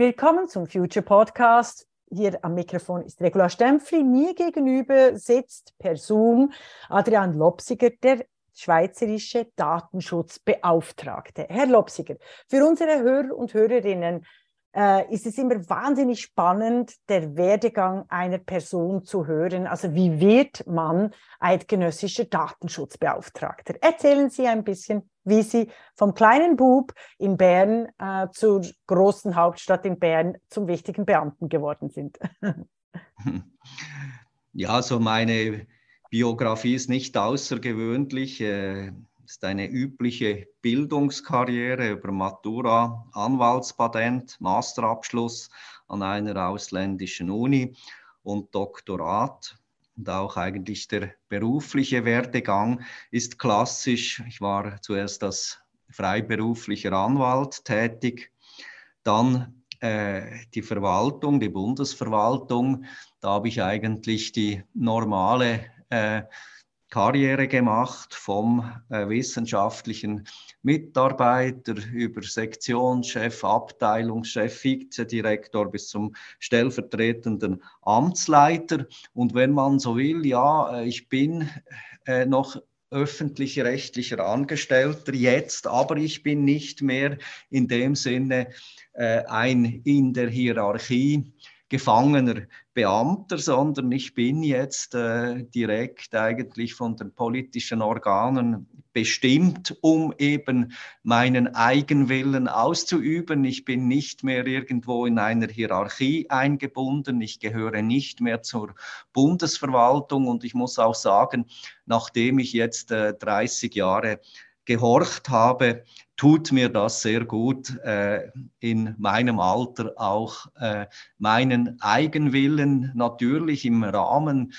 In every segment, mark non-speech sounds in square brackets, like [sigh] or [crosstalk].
Willkommen zum Future Podcast. Hier am Mikrofon ist Regula Stempfli. Mir gegenüber sitzt per Zoom Adrian Lopsiger, der schweizerische Datenschutzbeauftragte. Herr Lopsiger, für unsere Hörer und Hörerinnen äh, ist es immer wahnsinnig spannend, der Werdegang einer Person zu hören. Also wie wird man eidgenössischer Datenschutzbeauftragter? Erzählen Sie ein bisschen, wie Sie vom kleinen Bub in Bern äh, zur großen Hauptstadt in Bern zum wichtigen Beamten geworden sind. [laughs] ja, also meine Biografie ist nicht außergewöhnlich. Äh ist eine übliche Bildungskarriere über Matura, Anwaltspatent, Masterabschluss an einer ausländischen Uni und Doktorat. Und auch eigentlich der berufliche Werdegang ist klassisch. Ich war zuerst als freiberuflicher Anwalt tätig, dann äh, die Verwaltung, die Bundesverwaltung. Da habe ich eigentlich die normale äh, Karriere gemacht vom äh, wissenschaftlichen Mitarbeiter über Sektionschef, Abteilungschef, Vizedirektor bis zum stellvertretenden Amtsleiter. Und wenn man so will, ja, äh, ich bin äh, noch öffentlich-rechtlicher Angestellter jetzt, aber ich bin nicht mehr in dem Sinne äh, ein in der Hierarchie gefangener Beamter, sondern ich bin jetzt äh, direkt eigentlich von den politischen Organen bestimmt, um eben meinen Eigenwillen auszuüben. Ich bin nicht mehr irgendwo in einer Hierarchie eingebunden. Ich gehöre nicht mehr zur Bundesverwaltung und ich muss auch sagen, nachdem ich jetzt äh, 30 Jahre gehorcht habe, tut mir das sehr gut, äh, in meinem Alter auch äh, meinen Eigenwillen natürlich im Rahmen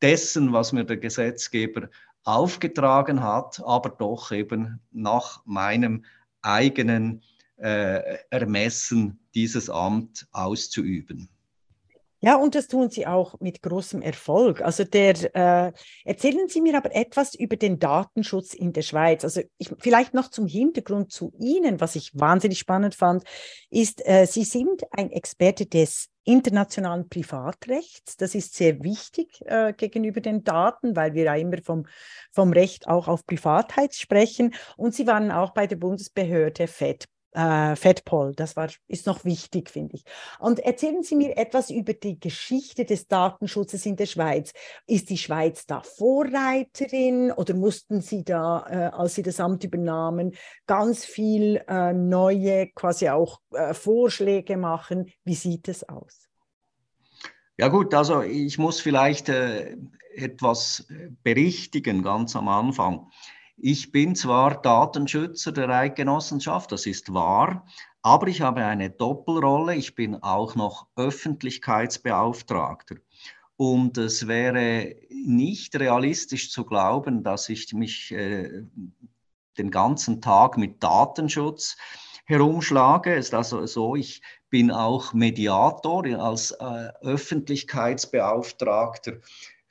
dessen, was mir der Gesetzgeber aufgetragen hat, aber doch eben nach meinem eigenen äh, Ermessen dieses Amt auszuüben. Ja, und das tun Sie auch mit großem Erfolg. Also der, äh, erzählen Sie mir aber etwas über den Datenschutz in der Schweiz. Also ich, vielleicht noch zum Hintergrund zu Ihnen, was ich wahnsinnig spannend fand, ist, äh, Sie sind ein Experte des internationalen Privatrechts. Das ist sehr wichtig äh, gegenüber den Daten, weil wir ja immer vom, vom Recht auch auf Privatheit sprechen. Und Sie waren auch bei der Bundesbehörde FED äh, FedPol. Das war, ist noch wichtig, finde ich. Und erzählen Sie mir etwas über die Geschichte des Datenschutzes in der Schweiz. Ist die Schweiz da Vorreiterin oder mussten Sie da, äh, als Sie das Amt übernahmen, ganz viel äh, neue, quasi auch äh, Vorschläge machen? Wie sieht es aus? Ja gut, also ich muss vielleicht äh, etwas berichtigen ganz am Anfang. Ich bin zwar Datenschützer der Eidgenossenschaft, das ist wahr, aber ich habe eine Doppelrolle. Ich bin auch noch Öffentlichkeitsbeauftragter. Und es wäre nicht realistisch zu glauben, dass ich mich äh, den ganzen Tag mit Datenschutz herumschlage. Es ist also so, ich bin auch Mediator als äh, Öffentlichkeitsbeauftragter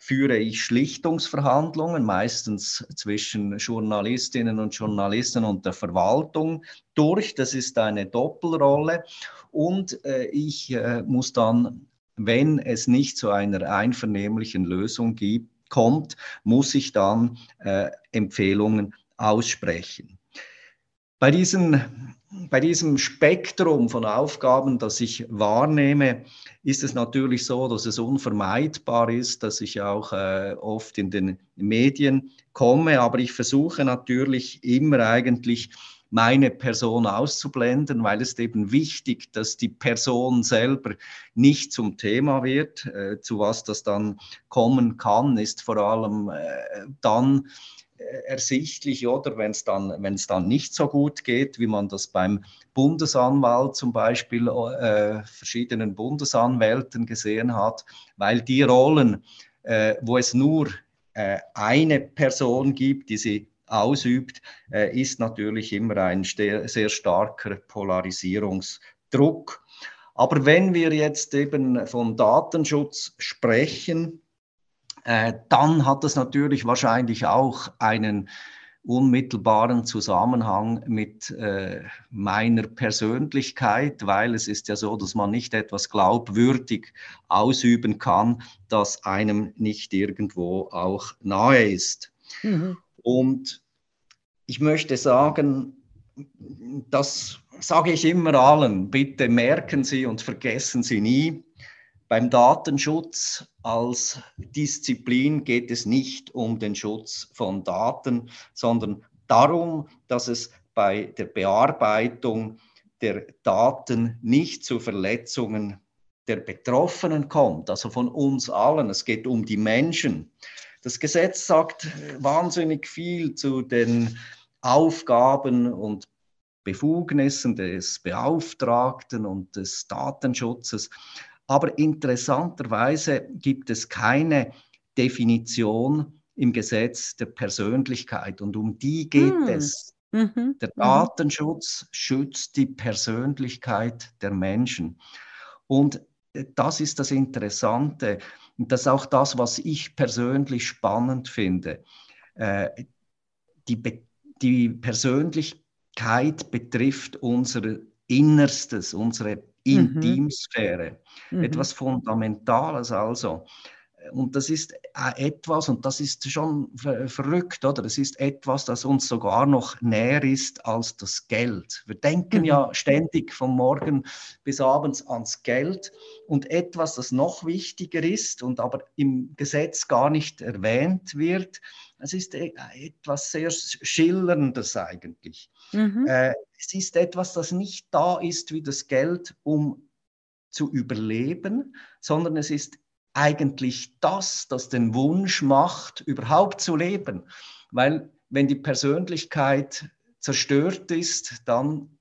führe ich Schlichtungsverhandlungen, meistens zwischen Journalistinnen und Journalisten und der Verwaltung durch. Das ist eine Doppelrolle. Und äh, ich äh, muss dann, wenn es nicht zu einer einvernehmlichen Lösung gibt, kommt, muss ich dann äh, Empfehlungen aussprechen. Bei diesen bei diesem Spektrum von Aufgaben, das ich wahrnehme, ist es natürlich so, dass es unvermeidbar ist, dass ich auch äh, oft in den Medien komme, aber ich versuche natürlich immer eigentlich meine Person auszublenden, weil es eben wichtig, dass die Person selber nicht zum Thema wird. Äh, zu was das dann kommen kann, ist vor allem äh, dann, ersichtlich, oder wenn es dann, wenn es dann nicht so gut geht, wie man das beim Bundesanwalt zum Beispiel, äh, verschiedenen Bundesanwälten gesehen hat, weil die Rollen, äh, wo es nur äh, eine Person gibt, die sie ausübt, äh, ist natürlich immer ein sehr starker Polarisierungsdruck. Aber wenn wir jetzt eben von Datenschutz sprechen, äh, dann hat das natürlich wahrscheinlich auch einen unmittelbaren Zusammenhang mit äh, meiner Persönlichkeit, weil es ist ja so, dass man nicht etwas glaubwürdig ausüben kann, das einem nicht irgendwo auch nahe ist. Mhm. Und ich möchte sagen, das sage ich immer allen, bitte merken Sie und vergessen Sie nie, beim Datenschutz als Disziplin geht es nicht um den Schutz von Daten, sondern darum, dass es bei der Bearbeitung der Daten nicht zu Verletzungen der Betroffenen kommt, also von uns allen. Es geht um die Menschen. Das Gesetz sagt wahnsinnig viel zu den Aufgaben und Befugnissen des Beauftragten und des Datenschutzes. Aber interessanterweise gibt es keine Definition im Gesetz der Persönlichkeit und um die geht hm. es. Mhm. Der mhm. Datenschutz schützt die Persönlichkeit der Menschen. Und das ist das Interessante und das ist auch das, was ich persönlich spannend finde. Äh, die, die Persönlichkeit betrifft unser Innerstes, unsere Mhm. Intimsphäre. Mhm. Etwas Fundamentales also. Und das ist äh, etwas, und das ist schon verrückt, oder? Das ist etwas, das uns sogar noch näher ist als das Geld. Wir denken mhm. ja ständig von morgen bis abends ans Geld und etwas, das noch wichtiger ist und aber im Gesetz gar nicht erwähnt wird, es ist e, etwas sehr Schillerndes eigentlich. Mhm. Äh, es ist etwas, das nicht da ist wie das Geld, um zu überleben, sondern es ist eigentlich das, das den Wunsch macht, überhaupt zu leben. Weil wenn die Persönlichkeit zerstört ist, dann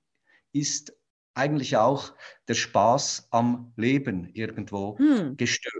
ist eigentlich auch der Spaß am Leben irgendwo hm. gestört.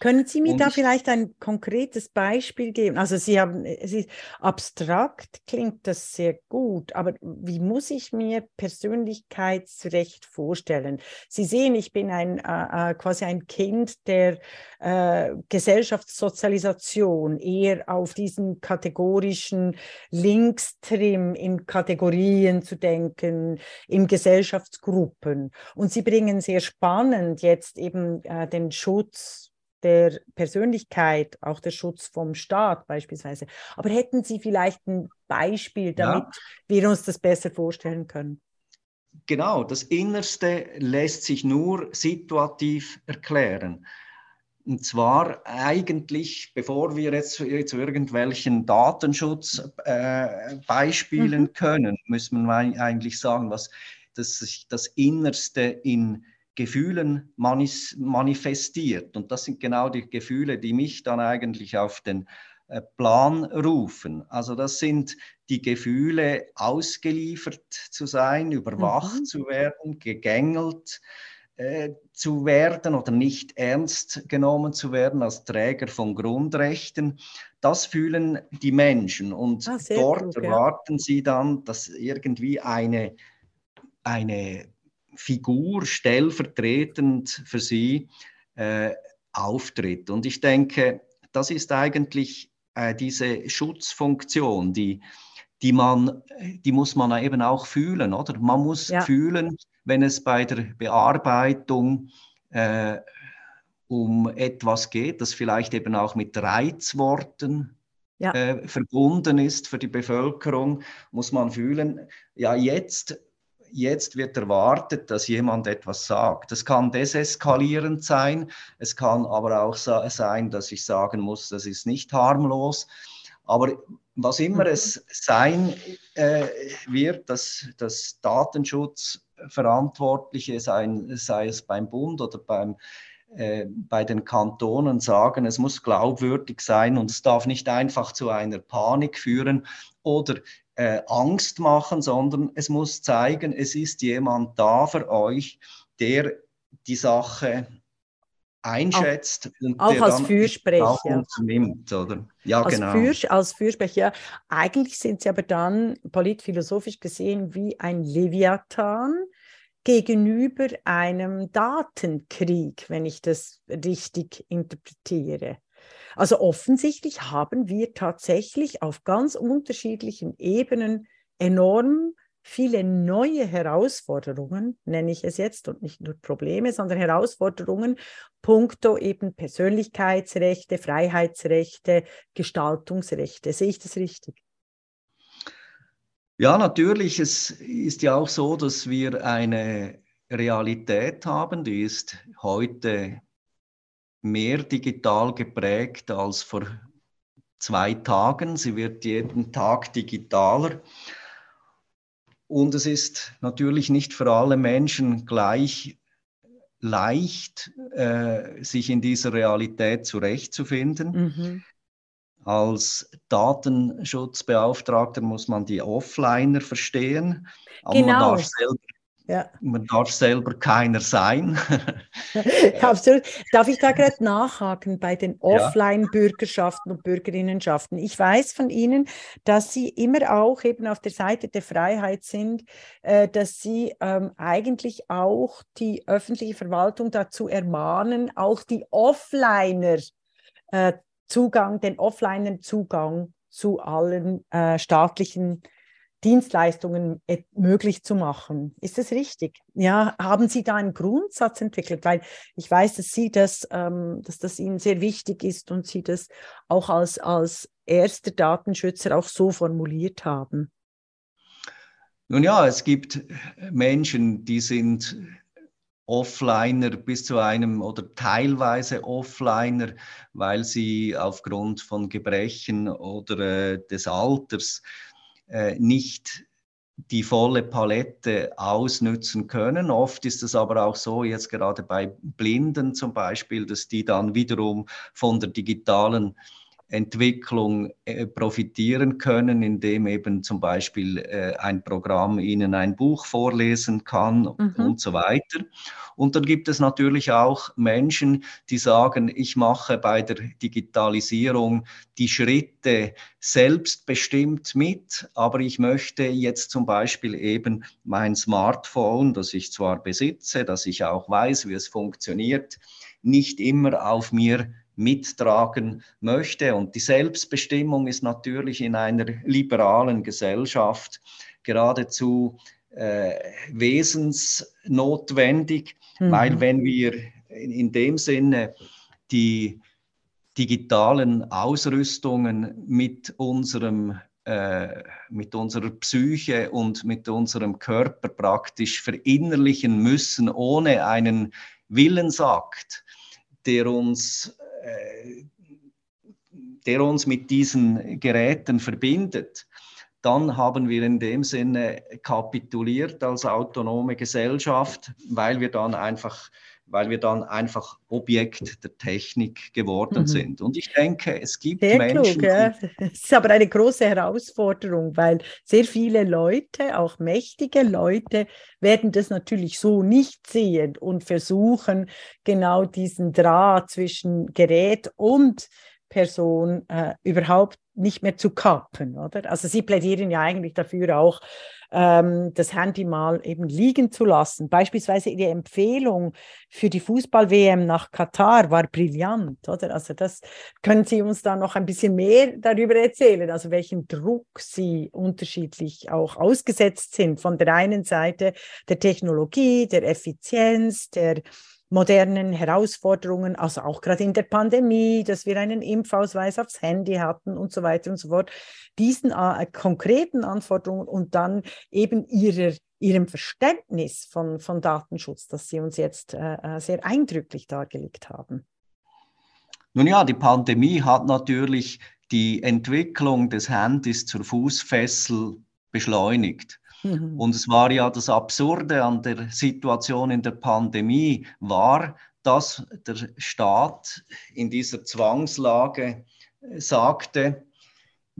Können Sie mir und da vielleicht ein konkretes Beispiel geben? Also Sie haben, es ist abstrakt, klingt das sehr gut, aber wie muss ich mir Persönlichkeitsrecht vorstellen? Sie sehen, ich bin ein äh, äh quasi ein Kind der äh, Gesellschaftssozialisation, eher auf diesen kategorischen Linkstrim in Kategorien zu denken, in Gesellschaftsgruppen. Und Sie bringen sehr spannend jetzt eben äh, den Schutz der Persönlichkeit, auch der Schutz vom Staat beispielsweise. Aber hätten Sie vielleicht ein Beispiel, damit ja. wir uns das besser vorstellen können? Genau, das Innerste lässt sich nur situativ erklären. Und zwar eigentlich, bevor wir jetzt zu, irgendwelchen Datenschutzbeispielen äh, mhm. können, müssen wir eigentlich sagen, was das, das Innerste in Gefühlen manis, manifestiert. Und das sind genau die Gefühle, die mich dann eigentlich auf den äh, Plan rufen. Also das sind die Gefühle, ausgeliefert zu sein, überwacht mhm. zu werden, gegängelt äh, zu werden oder nicht ernst genommen zu werden als Träger von Grundrechten. Das fühlen die Menschen und ah, dort gut, erwarten ja. sie dann, dass irgendwie eine, eine Figur stellvertretend für sie äh, auftritt. Und ich denke, das ist eigentlich äh, diese Schutzfunktion, die, die, man, die muss man eben auch fühlen, oder? Man muss ja. fühlen, wenn es bei der Bearbeitung äh, um etwas geht, das vielleicht eben auch mit Reizworten ja. äh, verbunden ist für die Bevölkerung, muss man fühlen, ja, jetzt jetzt wird erwartet, dass jemand etwas sagt. Das kann deseskalierend sein, es kann aber auch sein, dass ich sagen muss, das ist nicht harmlos. Aber was immer mhm. es sein äh, wird, dass das Datenschutzverantwortliche, sei, sei es beim Bund oder beim äh, bei den Kantonen sagen, es muss glaubwürdig sein und es darf nicht einfach zu einer Panik führen oder äh, Angst machen, sondern es muss zeigen, es ist jemand da für euch, der die Sache einschätzt auch, und auch als Fürsprecher nimmt, oder? Ja, als genau. Für, als Fürsprecher. Eigentlich sind sie aber dann politphilosophisch gesehen wie ein Leviathan gegenüber einem Datenkrieg, wenn ich das richtig interpretiere. Also offensichtlich haben wir tatsächlich auf ganz unterschiedlichen Ebenen enorm viele neue Herausforderungen, nenne ich es jetzt, und nicht nur Probleme, sondern Herausforderungen, puncto eben Persönlichkeitsrechte, Freiheitsrechte, Gestaltungsrechte. Sehe ich das richtig? Ja, natürlich. Es ist ja auch so, dass wir eine Realität haben, die ist heute mehr digital geprägt als vor zwei Tagen. Sie wird jeden Tag digitaler. Und es ist natürlich nicht für alle Menschen gleich leicht, äh, sich in dieser Realität zurechtzufinden. Mhm. Als Datenschutzbeauftragter muss man die Offliner verstehen, aber genau. man darf selber ja. Man darf selber keiner sein. [laughs] Absolut. Darf ich da gerade nachhaken bei den Offline-Bürgerschaften und Bürgerinnenschaften? Ich weiß von Ihnen, dass Sie immer auch eben auf der Seite der Freiheit sind, äh, dass Sie ähm, eigentlich auch die öffentliche Verwaltung dazu ermahnen, auch die Offliner äh, Zugang, den Offliner Zugang zu allen äh, staatlichen Dienstleistungen möglich zu machen. Ist das richtig? Ja, haben Sie da einen Grundsatz entwickelt? Weil ich weiß, dass Sie das, ähm, dass das Ihnen sehr wichtig ist und Sie das auch als, als erster Datenschützer auch so formuliert haben. Nun ja, es gibt Menschen, die sind Offliner bis zu einem oder teilweise Offliner, weil sie aufgrund von Gebrechen oder äh, des Alters äh, nicht die volle Palette ausnützen können. Oft ist es aber auch so, jetzt gerade bei Blinden zum Beispiel, dass die dann wiederum von der digitalen Entwicklung äh, profitieren können, indem eben zum Beispiel äh, ein Programm ihnen ein Buch vorlesen kann mhm. und so weiter. Und dann gibt es natürlich auch Menschen, die sagen, ich mache bei der Digitalisierung die Schritte selbstbestimmt mit, aber ich möchte jetzt zum Beispiel eben mein Smartphone, das ich zwar besitze, dass ich auch weiß, wie es funktioniert, nicht immer auf mir mittragen möchte. Und die Selbstbestimmung ist natürlich in einer liberalen Gesellschaft geradezu äh, wesensnotwendig, mhm. weil wenn wir in, in dem Sinne die digitalen Ausrüstungen mit unserem äh, mit unserer Psyche und mit unserem Körper praktisch verinnerlichen müssen, ohne einen Willensakt, der uns der uns mit diesen Geräten verbindet, dann haben wir in dem Sinne kapituliert als autonome Gesellschaft, weil wir dann einfach weil wir dann einfach Objekt der Technik geworden mhm. sind. Und ich denke, es gibt sehr Menschen. Klug, ja. [laughs] Es ist aber eine große Herausforderung, weil sehr viele Leute, auch mächtige Leute, werden das natürlich so nicht sehen und versuchen, genau diesen Draht zwischen Gerät und Person äh, überhaupt nicht mehr zu kappen, oder? Also Sie plädieren ja eigentlich dafür auch, ähm, das Handy mal eben liegen zu lassen. Beispielsweise Ihre Empfehlung für die Fußball-WM nach Katar war brillant, oder? Also das können Sie uns da noch ein bisschen mehr darüber erzählen, also welchen Druck Sie unterschiedlich auch ausgesetzt sind von der einen Seite der Technologie, der Effizienz, der modernen Herausforderungen, also auch gerade in der Pandemie, dass wir einen Impfausweis aufs Handy hatten und so weiter und so fort, diesen äh, konkreten Anforderungen und dann eben ihrer, ihrem Verständnis von, von Datenschutz, das Sie uns jetzt äh, äh, sehr eindrücklich dargelegt haben. Nun ja, die Pandemie hat natürlich die Entwicklung des Handys zur Fußfessel beschleunigt. Mhm. Und es war ja das Absurde an der Situation in der Pandemie, war, dass der Staat in dieser Zwangslage äh, sagte,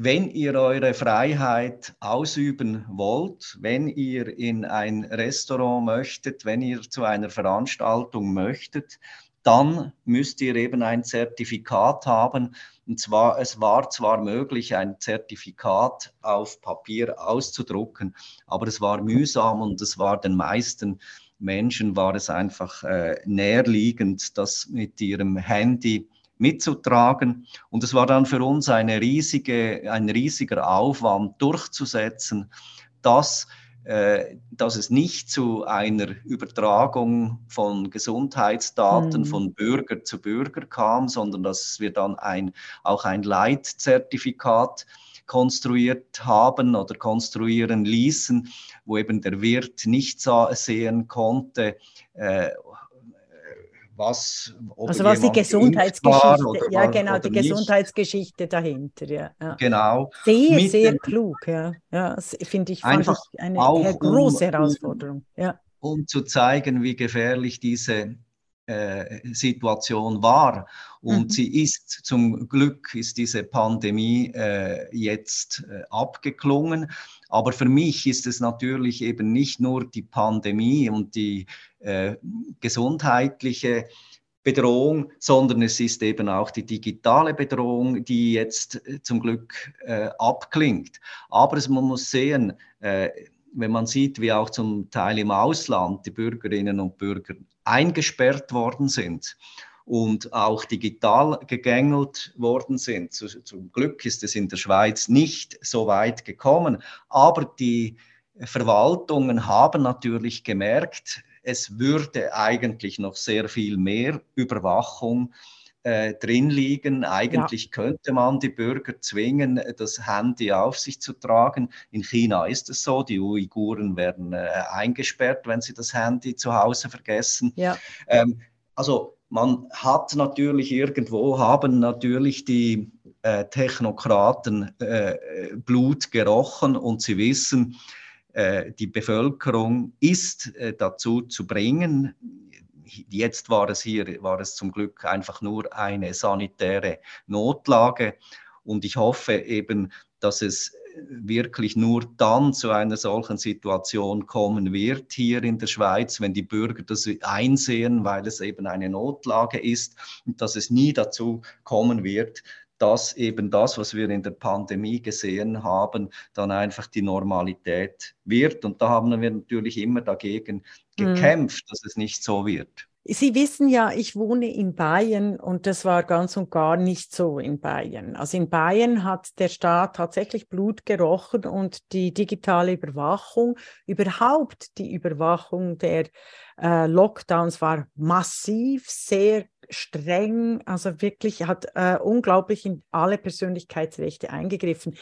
wenn ihr eure Freiheit ausüben wollt, wenn ihr in ein Restaurant möchtet, wenn ihr zu einer Veranstaltung möchtet, dann müsst ihr eben ein Zertifikat haben. Und zwar, es war zwar möglich, ein Zertifikat auf Papier auszudrucken, aber es war mühsam und es war den meisten Menschen war es einfach äh, näherliegend, das mit ihrem Handy mitzutragen. Und es war dann für uns eine riesige, ein riesiger Aufwand durchzusetzen, dass dass es nicht zu einer Übertragung von Gesundheitsdaten mhm. von Bürger zu Bürger kam, sondern dass wir dann ein, auch ein Leitzertifikat konstruiert haben oder konstruieren ließen, wo eben der Wirt nicht sehen konnte, äh, was. also was die Gesundheitsgeschichte, ja genau, die Gesundheitsgeschichte nicht. dahinter, ja, ja. Genau. Sehr, sehr klug, ja. ja finde ich, fand ich eine große um, Herausforderung. Ja. Um zu zeigen, wie gefährlich diese Situation war. Und mhm. sie ist zum Glück ist diese Pandemie äh, jetzt äh, abgeklungen. Aber für mich ist es natürlich eben nicht nur die Pandemie und die äh, gesundheitliche Bedrohung, sondern es ist eben auch die digitale Bedrohung, die jetzt äh, zum Glück äh, abklingt. Aber es, man muss sehen, äh, wenn man sieht, wie auch zum Teil im Ausland die Bürgerinnen und Bürger eingesperrt worden sind und auch digital gegängelt worden sind. Zum Glück ist es in der Schweiz nicht so weit gekommen, aber die Verwaltungen haben natürlich gemerkt, es würde eigentlich noch sehr viel mehr Überwachung äh, drin liegen. Eigentlich ja. könnte man die Bürger zwingen, das Handy auf sich zu tragen. In China ist es so, die Uiguren werden äh, eingesperrt, wenn sie das Handy zu Hause vergessen. Ja. Ähm, also man hat natürlich irgendwo, haben natürlich die äh, Technokraten äh, Blut gerochen und sie wissen, äh, die Bevölkerung ist äh, dazu zu bringen. Jetzt war es hier, war es zum Glück einfach nur eine sanitäre Notlage. Und ich hoffe eben, dass es wirklich nur dann zu einer solchen Situation kommen wird hier in der Schweiz, wenn die Bürger das einsehen, weil es eben eine Notlage ist und dass es nie dazu kommen wird, dass eben das, was wir in der Pandemie gesehen haben, dann einfach die Normalität wird. Und da haben wir natürlich immer dagegen hm. gekämpft, mhm. dass es nicht so wird. Sie wissen ja, ich wohne in Bayern und das war ganz und gar nicht so in Bayern. Also in Bayern hat der Staat tatsächlich Blut gerochen und die digitale Überwachung, überhaupt die Überwachung der äh, Lockdowns war massiv, sehr streng, also wirklich hat äh, unglaublich in alle Persönlichkeitsrechte eingegriffen.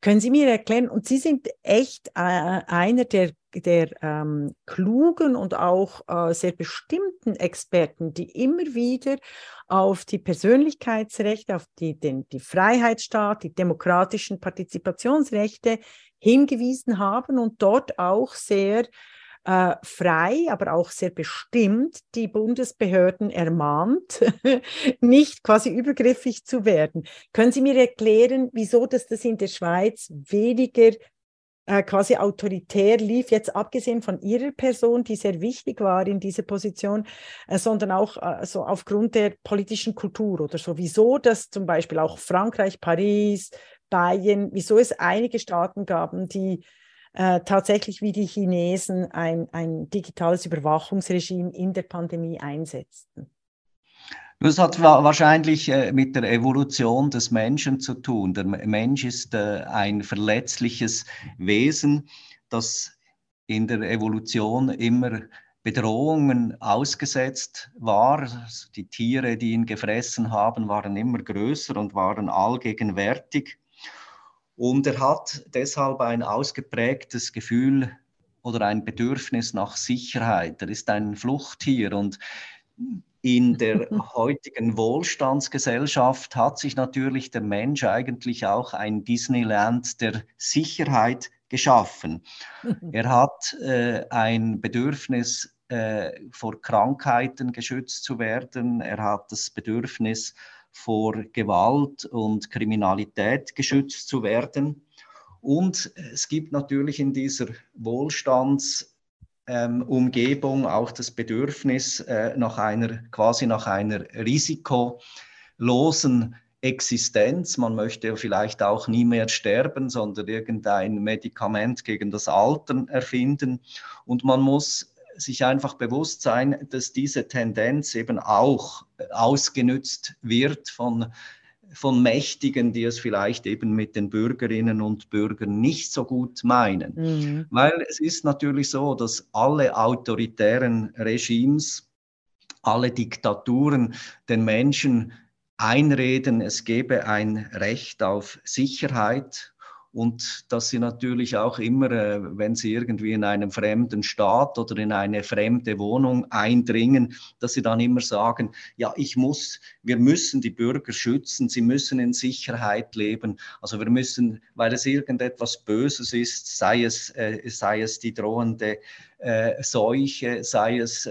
Können Sie mir erklären, und Sie sind echt äh, einer der, der ähm, klugen und auch äh, sehr bestimmten Experten, die immer wieder auf die Persönlichkeitsrechte, auf die, den, die Freiheitsstaat, die demokratischen Partizipationsrechte hingewiesen haben und dort auch sehr äh, frei, aber auch sehr bestimmt die Bundesbehörden ermahnt, [laughs] nicht quasi übergriffig zu werden. Können Sie mir erklären, wieso dass das in der Schweiz weniger äh, quasi autoritär lief, jetzt abgesehen von Ihrer Person, die sehr wichtig war in dieser Position, äh, sondern auch äh, so aufgrund der politischen Kultur oder so. Wieso dass zum Beispiel auch Frankreich, Paris, Bayern, wieso es einige Staaten gaben, die äh, tatsächlich wie die Chinesen ein, ein digitales Überwachungsregime in der Pandemie einsetzten. Das hat wahrscheinlich äh, mit der Evolution des Menschen zu tun. Der Mensch ist äh, ein verletzliches Wesen, das in der Evolution immer Bedrohungen ausgesetzt war. Also die Tiere, die ihn gefressen haben, waren immer größer und waren allgegenwärtig. Und er hat deshalb ein ausgeprägtes Gefühl oder ein Bedürfnis nach Sicherheit. Er ist ein Fluchttier und in der [laughs] heutigen Wohlstandsgesellschaft hat sich natürlich der Mensch eigentlich auch ein Disneyland der Sicherheit geschaffen. [laughs] Er hat äh, ein Bedürfnis, äh, vor Krankheiten geschützt zu werden. Er hat das Bedürfnis, vor Gewalt und Kriminalität geschützt zu werden. Und es gibt natürlich in dieser Wohlstandsumgebung ähm, auch das Bedürfnis äh, nach einer quasi nach einer risikolosen Existenz. Man möchte vielleicht auch nie mehr sterben, sondern irgendein Medikament gegen das Altern erfinden. Und man muss sich einfach bewusst sein, dass diese Tendenz eben auch ausgenützt wird von von Mächtigen, die es vielleicht eben mit den Bürgerinnen und Bürgern nicht so gut meinen. Mhm. Weil es ist natürlich so, dass alle autoritären Regimes, alle Diktaturen den Menschen einreden, es gebe ein Recht auf Sicherheit, und dass sie natürlich auch immer, äh, wenn sie irgendwie in einem fremden Staat oder in eine fremde Wohnung eindringen, dass sie dann immer sagen, ja, ich muss, wir müssen die Bürger schützen, sie müssen in Sicherheit leben. Also wir müssen, weil es irgendetwas Böses ist, sei es, äh, sei es die drohende äh, Seuche, sei es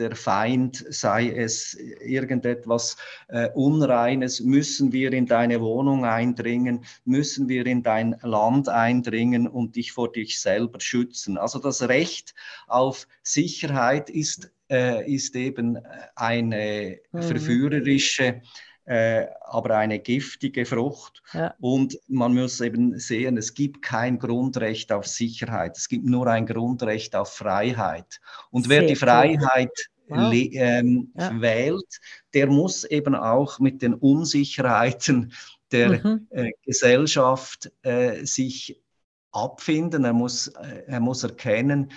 der Feind, sei es irgendetwas äh, Unreines, müssen wir in deine Wohnung eindringen, müssen wir in dein Land eindringen und dich vor dich selber schützen. Also das Recht auf Sicherheit ist, äh, ist eben eine mhm. verführerische äh, aber eine giftige Frucht. Ja. Und man muss eben sehen, es gibt kein Grundrecht auf Sicherheit, es gibt nur ein Grundrecht auf Freiheit. Und Sehr wer die Freiheit wow. ähm, ja. wählt, der muss eben auch mit den Unsicherheiten der mhm. äh, Gesellschaft äh, sich abfinden. Er muss, äh, er muss erkennen,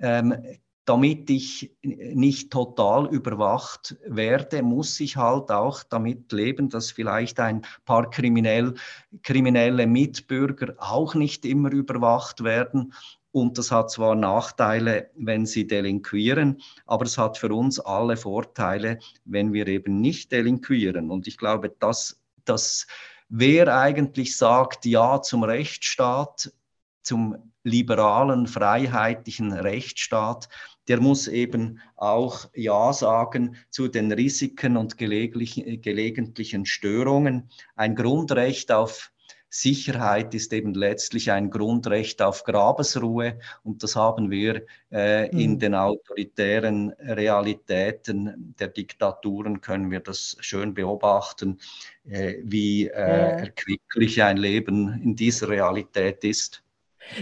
ähm, damit ich nicht total überwacht werde, muss ich halt auch damit leben, dass vielleicht ein paar kriminell, kriminelle Mitbürger auch nicht immer überwacht werden. Und das hat zwar Nachteile, wenn sie delinquieren, aber es hat für uns alle Vorteile, wenn wir eben nicht delinquieren. Und ich glaube, dass, dass wer eigentlich sagt Ja zum Rechtsstaat, zum liberalen, freiheitlichen Rechtsstaat, der muss eben auch Ja sagen zu den Risiken und gelegentlichen Störungen. Ein Grundrecht auf Sicherheit ist eben letztlich ein Grundrecht auf Grabesruhe und das haben wir äh, mhm. in den autoritären Realitäten der Diktaturen, können wir das schön beobachten, äh, wie äh, erquicklich ein Leben in dieser Realität ist.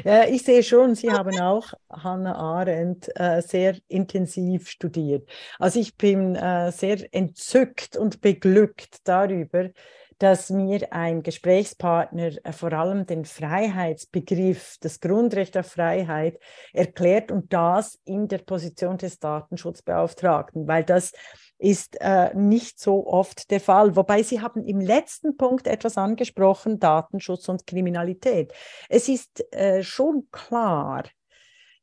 Ja, ich sehe schon, Sie haben auch Hannah Arendt äh, sehr intensiv studiert. Also ich bin äh, sehr entzückt und beglückt darüber, dass mir ein Gesprächspartner äh, vor allem den Freiheitsbegriff, das Grundrecht auf Freiheit erklärt und das in der Position des Datenschutzbeauftragten, weil das ist äh, nicht so oft der Fall. Wobei Sie haben im letzten Punkt etwas angesprochen, Datenschutz und Kriminalität. Es ist äh, schon klar,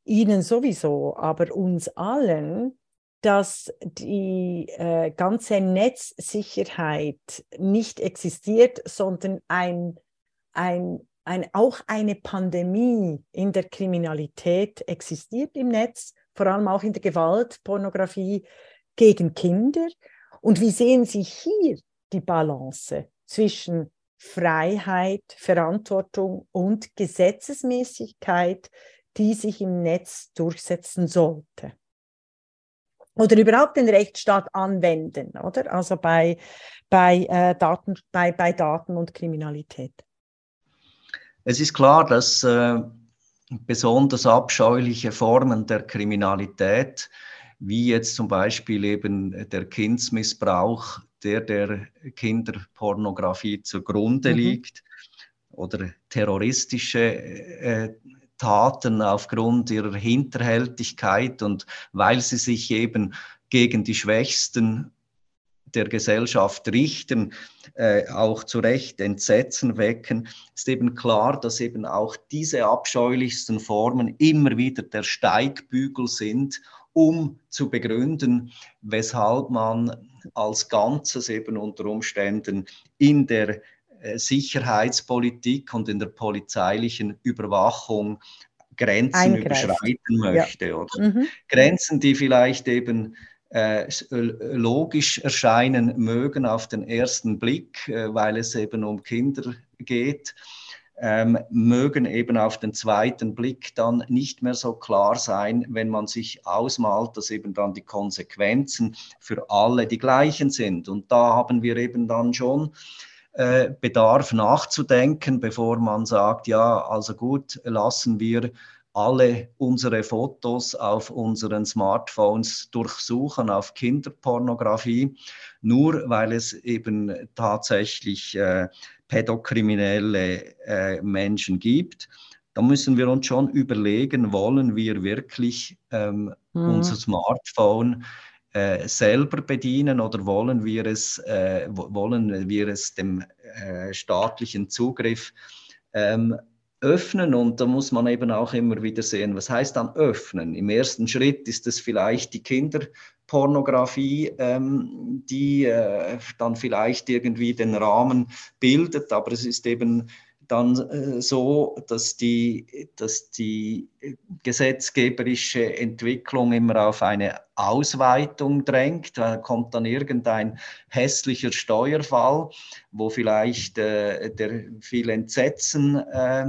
Ihnen sowieso, aber uns allen, dass die äh, ganze Netzsicherheit nicht existiert, sondern ein, ein, ein, auch eine Pandemie in der Kriminalität existiert im Netz, vor allem auch in der Gewalt, Pornografie, gegen Kinder. Und wie sehen Sie hier die Balance zwischen Freiheit, Verantwortung und Gesetzesmäßigkeit, die sich im Netz durchsetzen sollte? Oder überhaupt den Rechtsstaat anwenden, oder? Also bei, bei, äh, Daten, bei, bei Daten und Kriminalität. Es ist klar, dass äh, besonders abscheuliche Formen der Kriminalität wie jetzt zum Beispiel eben der Kindsmissbrauch, der der Kinderpornografie zugrunde mhm. liegt, oder terroristische äh, Taten aufgrund ihrer Hinterhältigkeit und weil sie sich eben gegen die Schwächsten der Gesellschaft richten, äh, auch zu Recht Entsetzen wecken, ist eben klar, dass eben auch diese abscheulichsten Formen immer wieder der Steigbügel sind, um zu begründen, weshalb man als Ganzes eben unter Umständen in der äh, Sicherheitspolitik und in der polizeilichen Überwachung Grenzen Eingreift. überschreiten möchte. Ja. Oder? Mhm. Grenzen, die vielleicht eben äh, logisch erscheinen mögen auf den ersten Blick, äh, weil es eben um Kinder geht ähm, mögen eben auf den zweiten Blick dann nicht mehr so klar sein, wenn man sich ausmalt, dass eben dann die Konsequenzen für alle die gleichen sind. Und da haben wir eben dann schon äh, Bedarf nachzudenken, bevor man sagt, ja, also gut, lassen wir alle unsere Fotos auf unseren Smartphones durchsuchen auf Kinderpornografie, nur weil es eben tatsächlich äh, pädokriminelle äh, Menschen gibt. Da müssen wir uns schon überlegen, wollen wir wirklich ähm, mhm. unser Smartphone äh, selber bedienen oder wollen wir es, äh, wollen wir es dem äh, staatlichen Zugriff ähm, öffnen und da muss man eben auch immer wieder sehen, was heißt dann öffnen? Im ersten Schritt ist es vielleicht die Kinderpornografie, ähm, die äh, dann vielleicht irgendwie den Rahmen bildet, aber es ist eben dann äh, so, dass die, dass die gesetzgeberische Entwicklung immer auf eine Ausweitung drängt. Da kommt dann irgendein hässlicher Steuerfall, wo vielleicht äh, der viel Entsetzen äh,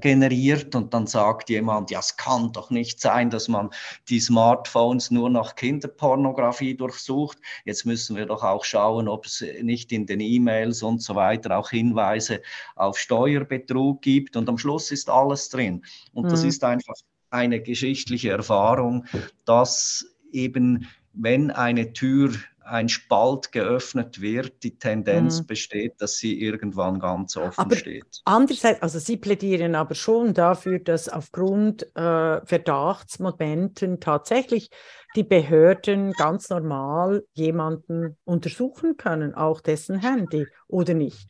generiert und dann sagt jemand, ja, es kann doch nicht sein, dass man die Smartphones nur nach Kinderpornografie durchsucht. Jetzt müssen wir doch auch schauen, ob es nicht in den E-Mails und so weiter auch Hinweise auf Steuerbetrug gibt und am Schluss ist alles drin. Und mhm. das ist einfach eine geschichtliche Erfahrung, dass eben wenn eine Tür ein Spalt geöffnet wird, die Tendenz mhm. besteht, dass sie irgendwann ganz offen aber steht. Andererseits, also Sie plädieren aber schon dafür, dass aufgrund äh, Verdachtsmomenten tatsächlich die Behörden ganz normal jemanden untersuchen können, auch dessen Handy, oder nicht?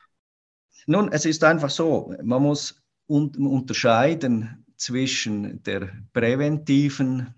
Nun, es ist einfach so, man muss un unterscheiden zwischen der präventiven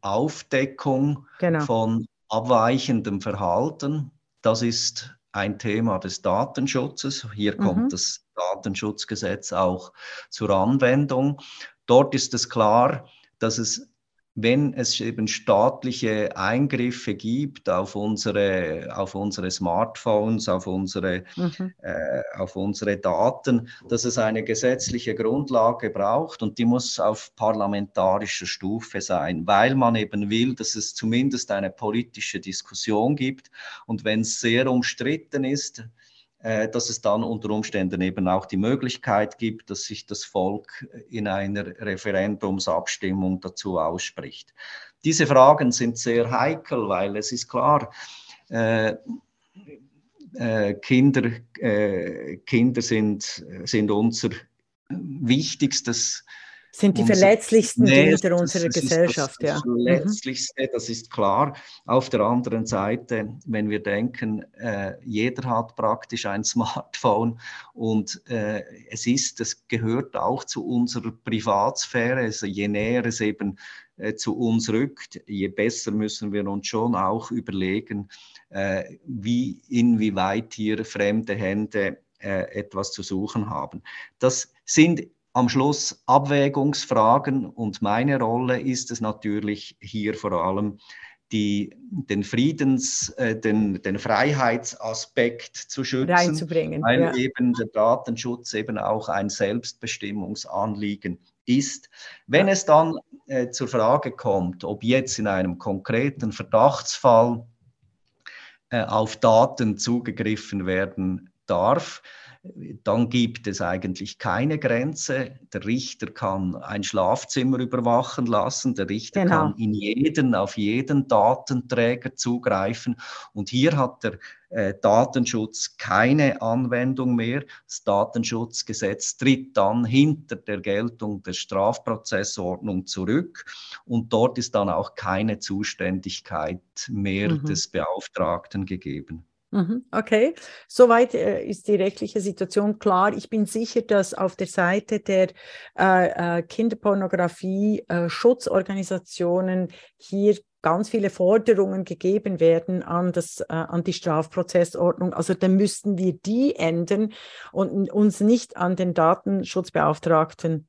Aufdeckung genau. von abweichendem Verhalten. Das ist ein Thema des Datenschutzes. Hier mhm. kommt das Datenschutzgesetz auch zur Anwendung. Dort ist es klar, dass es wenn es eben staatliche Eingriffe gibt auf unsere, auf unsere Smartphones, auf unsere, mhm. äh, auf unsere Daten, dass es eine gesetzliche Grundlage braucht und die muss auf parlamentarischer Stufe sein, weil man eben will, dass es zumindest eine politische Diskussion gibt. Und wenn es sehr umstritten ist, dass es dann unter Umständen eben auch die Möglichkeit gibt, dass sich das Volk in einer Referendumsabstimmung dazu ausspricht. Diese Fragen sind sehr heikel, weil es ist klar, äh, äh, Kinder, äh, Kinder sind, sind unser wichtigstes sind die verletzlichsten nee, Glieder unserer Gesellschaft. Das, das, ja. das Verletzlichste, das ist klar. Auf der anderen Seite, wenn wir denken, äh, jeder hat praktisch ein [laughs] Smartphone und äh, es ist, es gehört auch zu unserer Privatsphäre. Also je näher es eben äh, zu uns rückt, je besser müssen wir uns schon auch überlegen, äh, wie inwieweit hier fremde Hände äh, etwas zu suchen haben. Das sind am Schluss Abwägungsfragen und meine Rolle ist es natürlich hier vor allem, die, den Friedens-, äh, den, den Freiheitsaspekt zu schützen, weil ja. eben der Datenschutz eben auch ein Selbstbestimmungsanliegen ist. Wenn ja. es dann äh, zur Frage kommt, ob jetzt in einem konkreten Verdachtsfall äh, auf Daten zugegriffen werden darf, dann gibt es eigentlich keine Grenze. Der Richter kann ein Schlafzimmer überwachen lassen. Der Richter genau. kann in jeden, auf jeden Datenträger zugreifen. Und hier hat der äh, Datenschutz keine Anwendung mehr. Das Datenschutzgesetz tritt dann hinter der Geltung der Strafprozessordnung zurück. Und dort ist dann auch keine Zuständigkeit mehr mhm. des Beauftragten gegeben. Mhm, okay, soweit äh, ist die rechtliche Situation klar. Ich bin sicher, dass auf der Seite der äh, äh Kinderpornografie-Schutzorganisationen äh, hier ganz viele Forderungen gegeben werden an, das, äh, an die Strafprozessordnung. Also dann müssten wir die ändern und uns nicht an den Datenschutzbeauftragten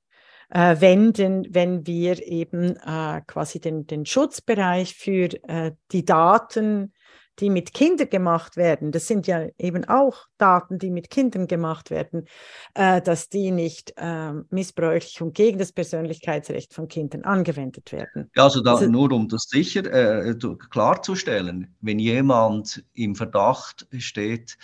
äh, wenden, wenn wir eben äh, quasi den, den Schutzbereich für äh, die Daten die mit Kindern gemacht werden, das sind ja eben auch Daten, die mit Kindern gemacht werden, äh, dass die nicht äh, missbräuchlich und gegen das Persönlichkeitsrecht von Kindern angewendet werden. Ja, also, da, also nur um das sicher äh, klarzustellen, wenn jemand im Verdacht steht,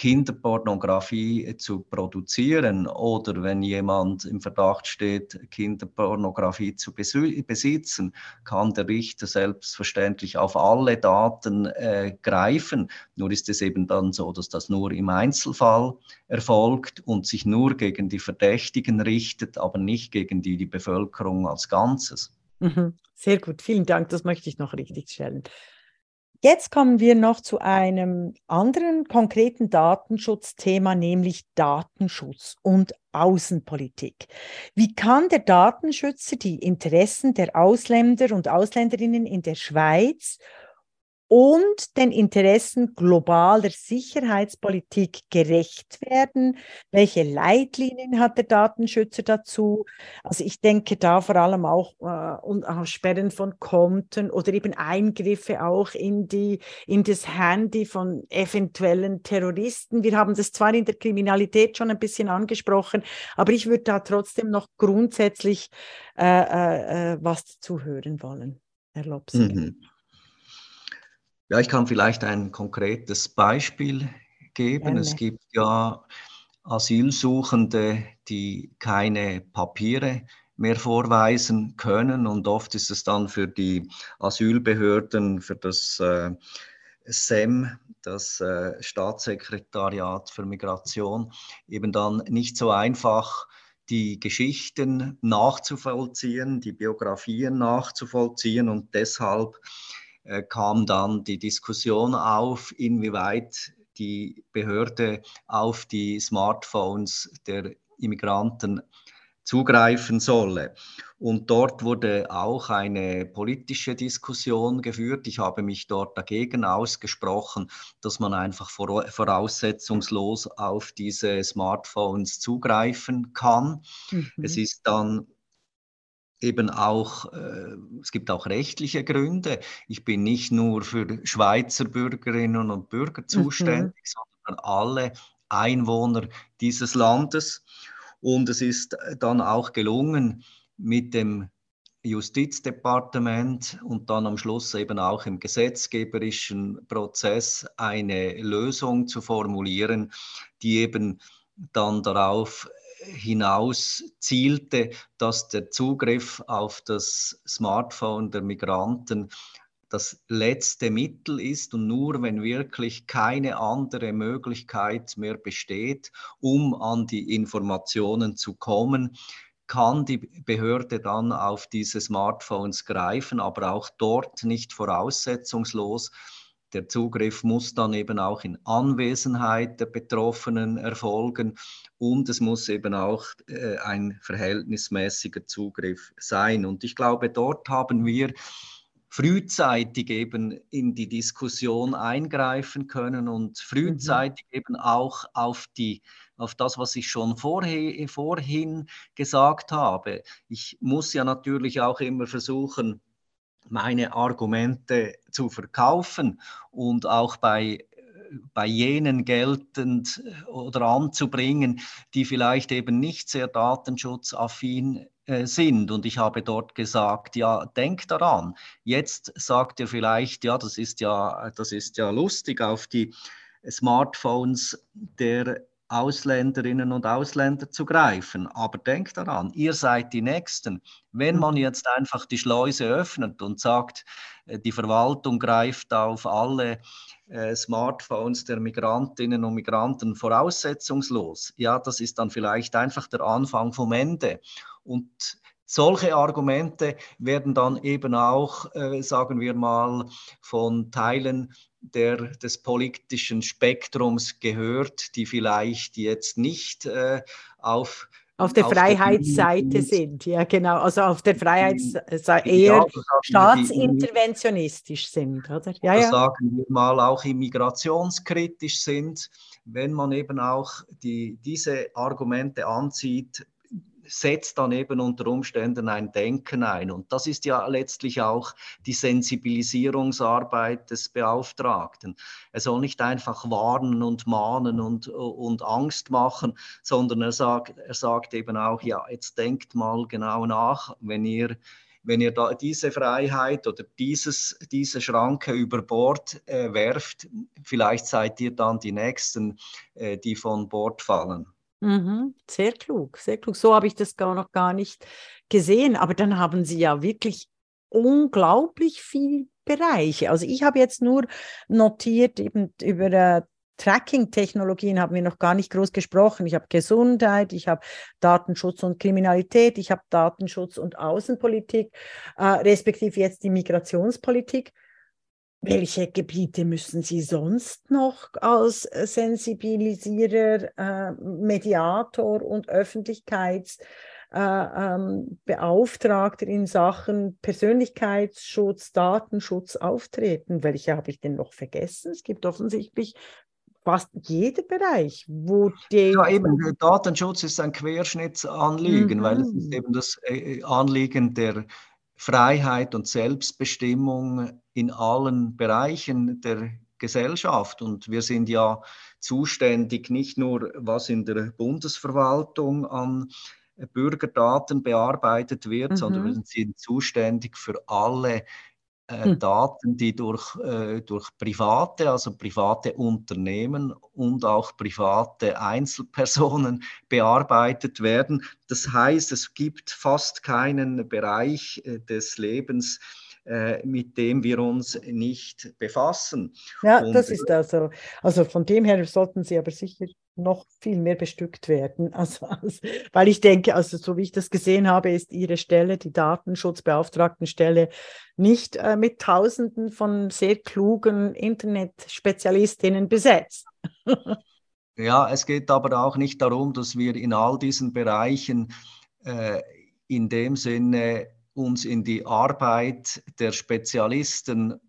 Kinderpornografie zu produzieren oder wenn jemand im Verdacht steht, Kinderpornografie zu besitzen, kann der Richter selbstverständlich auf alle Daten äh, greifen. Nur ist es eben dann so, dass das nur im Einzelfall erfolgt und sich nur gegen die Verdächtigen richtet, aber nicht gegen die, die Bevölkerung als Ganzes. Mhm. Sehr gut, vielen Dank, das möchte ich noch richtig stellen. Jetzt kommen wir noch zu einem anderen konkreten Datenschutzthema, nämlich Datenschutz und Außenpolitik. Wie kann der Datenschützer die Interessen der Ausländer und Ausländerinnen in der Schweiz und den Interessen globaler Sicherheitspolitik gerecht werden? Welche Leitlinien hat der Datenschützer dazu? Also ich denke da vor allem auch äh, Sperren von Konten oder eben Eingriffe auch in die in das Handy von eventuellen Terroristen. Wir haben das zwar in der Kriminalität schon ein bisschen angesprochen, aber ich würde da trotzdem noch grundsätzlich äh, äh, äh was dazu hören wollen. Erlaubst mhm. Ja, ich kann vielleicht ein konkretes Beispiel geben. Es gibt ja Asylsuchende, die keine Papiere mehr vorweisen können. Und oft ist es dann für die Asylbehörden, für das äh, SEM, das äh, Staatssekretariat für Migration, eben dann nicht so einfach, die Geschichten nachzuvollziehen, die Biografien nachzuvollziehen. Und deshalb äh, kam dann die Diskussion auf, inwieweit die Behörde auf die Smartphones der Immigranten zugreifen solle. Und dort wurde auch eine politische Diskussion geführt. Ich habe mich dort dagegen ausgesprochen, dass man einfach voraussetzungslos auf diese Smartphones zugreifen kann. Mhm. Es ist dann eben auch, äh, es gibt auch rechtliche Gründe. Ich bin nicht nur für Schweizer Bürgerinnen und Bürger mhm. zuständig, mhm. sondern alle Einwohner dieses Landes. Und es ist dann auch gelungen, mit dem Justizdepartement und dann am Schluss eben auch im gesetzgeberischen Prozess eine Lösung zu formulieren, die eben dann darauf hinaus zielte, dass der Zugriff auf das Smartphone der Migranten das letzte Mittel ist und nur wenn wirklich keine andere Möglichkeit mehr besteht, um an die Informationen zu kommen, kann die Behörde dann auf diese Smartphones greifen, aber auch dort nicht voraussetzungslos, der Zugriff muss dann eben auch in Anwesenheit der Betroffenen erfolgen und es muss eben auch äh, ein verhältnismäßiger Zugriff sein. Und ich glaube, dort haben wir frühzeitig eben in die Diskussion eingreifen können und frühzeitig mhm. eben auch auf die auf das, was ich schon vorhin gesagt habe. Ich muss ja natürlich auch immer versuchen, meine Argumente zu verkaufen und auch bei bei jenen geltend oder anzubringen, die vielleicht eben nicht sehr datenschutzaffin äh, sind. Und ich habe dort gesagt, ja, denk daran. Jetzt sagt ihr vielleicht, ja, das ist ja, das ist ja lustig auf die Smartphones der Ausländerinnen und Ausländer zu greifen. Aber denkt daran, ihr seid die Nächsten. Wenn man mhm. jetzt einfach die Schleuse öffnet und sagt, äh, die Verwaltung greift auf alle äh, Smartphones der Migrantinnen und Migranten voraussetzungslos, ja, das ist dann vielleicht einfach der Anfang vom Ende. Und solche Argumente werden dann eben auch, äh, sagen wir mal, von Teilen der, des politischen Spektrums gehört, die vielleicht jetzt nicht äh, auf auf der auf Freiheitsseite der sind, ja genau, also auf der Freiheitsseite eher ja, staatsinterventionistisch sind, oder? Ja, ja. Sagen wir mal auch immigrationskritisch sind, wenn man eben auch die, diese Argumente anzieht, setzt dann eben unter Umständen ein Denken ein. Und das ist ja letztlich auch die Sensibilisierungsarbeit des Beauftragten. Er soll nicht einfach warnen und mahnen und, und Angst machen, sondern er sagt, er sagt eben auch, ja, jetzt denkt mal genau nach, wenn ihr wenn ihr da diese Freiheit oder dieses, diese Schranke über Bord äh, werft, vielleicht seid ihr dann die Nächsten, äh, die von Bord fallen. Mhm, sehr klug, sehr klug. So habe ich das gar noch gar nicht gesehen. Aber dann haben Sie ja wirklich unglaublich viel Bereiche. Also ich habe jetzt nur notiert eben über äh, Tracking-Technologien haben wir noch gar nicht groß gesprochen. Ich habe Gesundheit, ich habe Datenschutz und Kriminalität, ich habe Datenschutz und Außenpolitik, äh, respektive jetzt die Migrationspolitik. Welche Gebiete müssen Sie sonst noch als Sensibilisierer, äh, Mediator und Öffentlichkeitsbeauftragter äh, ähm, in Sachen Persönlichkeitsschutz, Datenschutz auftreten? Welche habe ich denn noch vergessen? Es gibt offensichtlich fast jeder Bereich, wo die. Ja, eben, der Datenschutz ist ein Querschnittsanliegen, mhm. weil es ist mhm. eben das äh, Anliegen der Freiheit und Selbstbestimmung in allen Bereichen der Gesellschaft. Und wir sind ja zuständig nicht nur, was in der Bundesverwaltung an Bürgerdaten bearbeitet wird, mhm. sondern wir sind zuständig für alle äh, hm. Daten, die durch, äh, durch private, also private Unternehmen und auch private Einzelpersonen [laughs] bearbeitet werden. Das heißt, es gibt fast keinen Bereich äh, des Lebens, mit dem wir uns nicht befassen. Ja, Und, das ist also, also von dem her sollten Sie aber sicher noch viel mehr bestückt werden. [laughs] Also, also, weil ich denke, also so wie ich das gesehen habe, ist Ihre Stelle, die Datenschutzbeauftragtenstelle, nicht äh, mit Tausenden von sehr klugen Internetspezialistinnen besetzt. [laughs] ja, es geht aber auch nicht darum, dass wir in all diesen Bereichen äh, in dem Sinne uns in die Arbeit der Spezialisten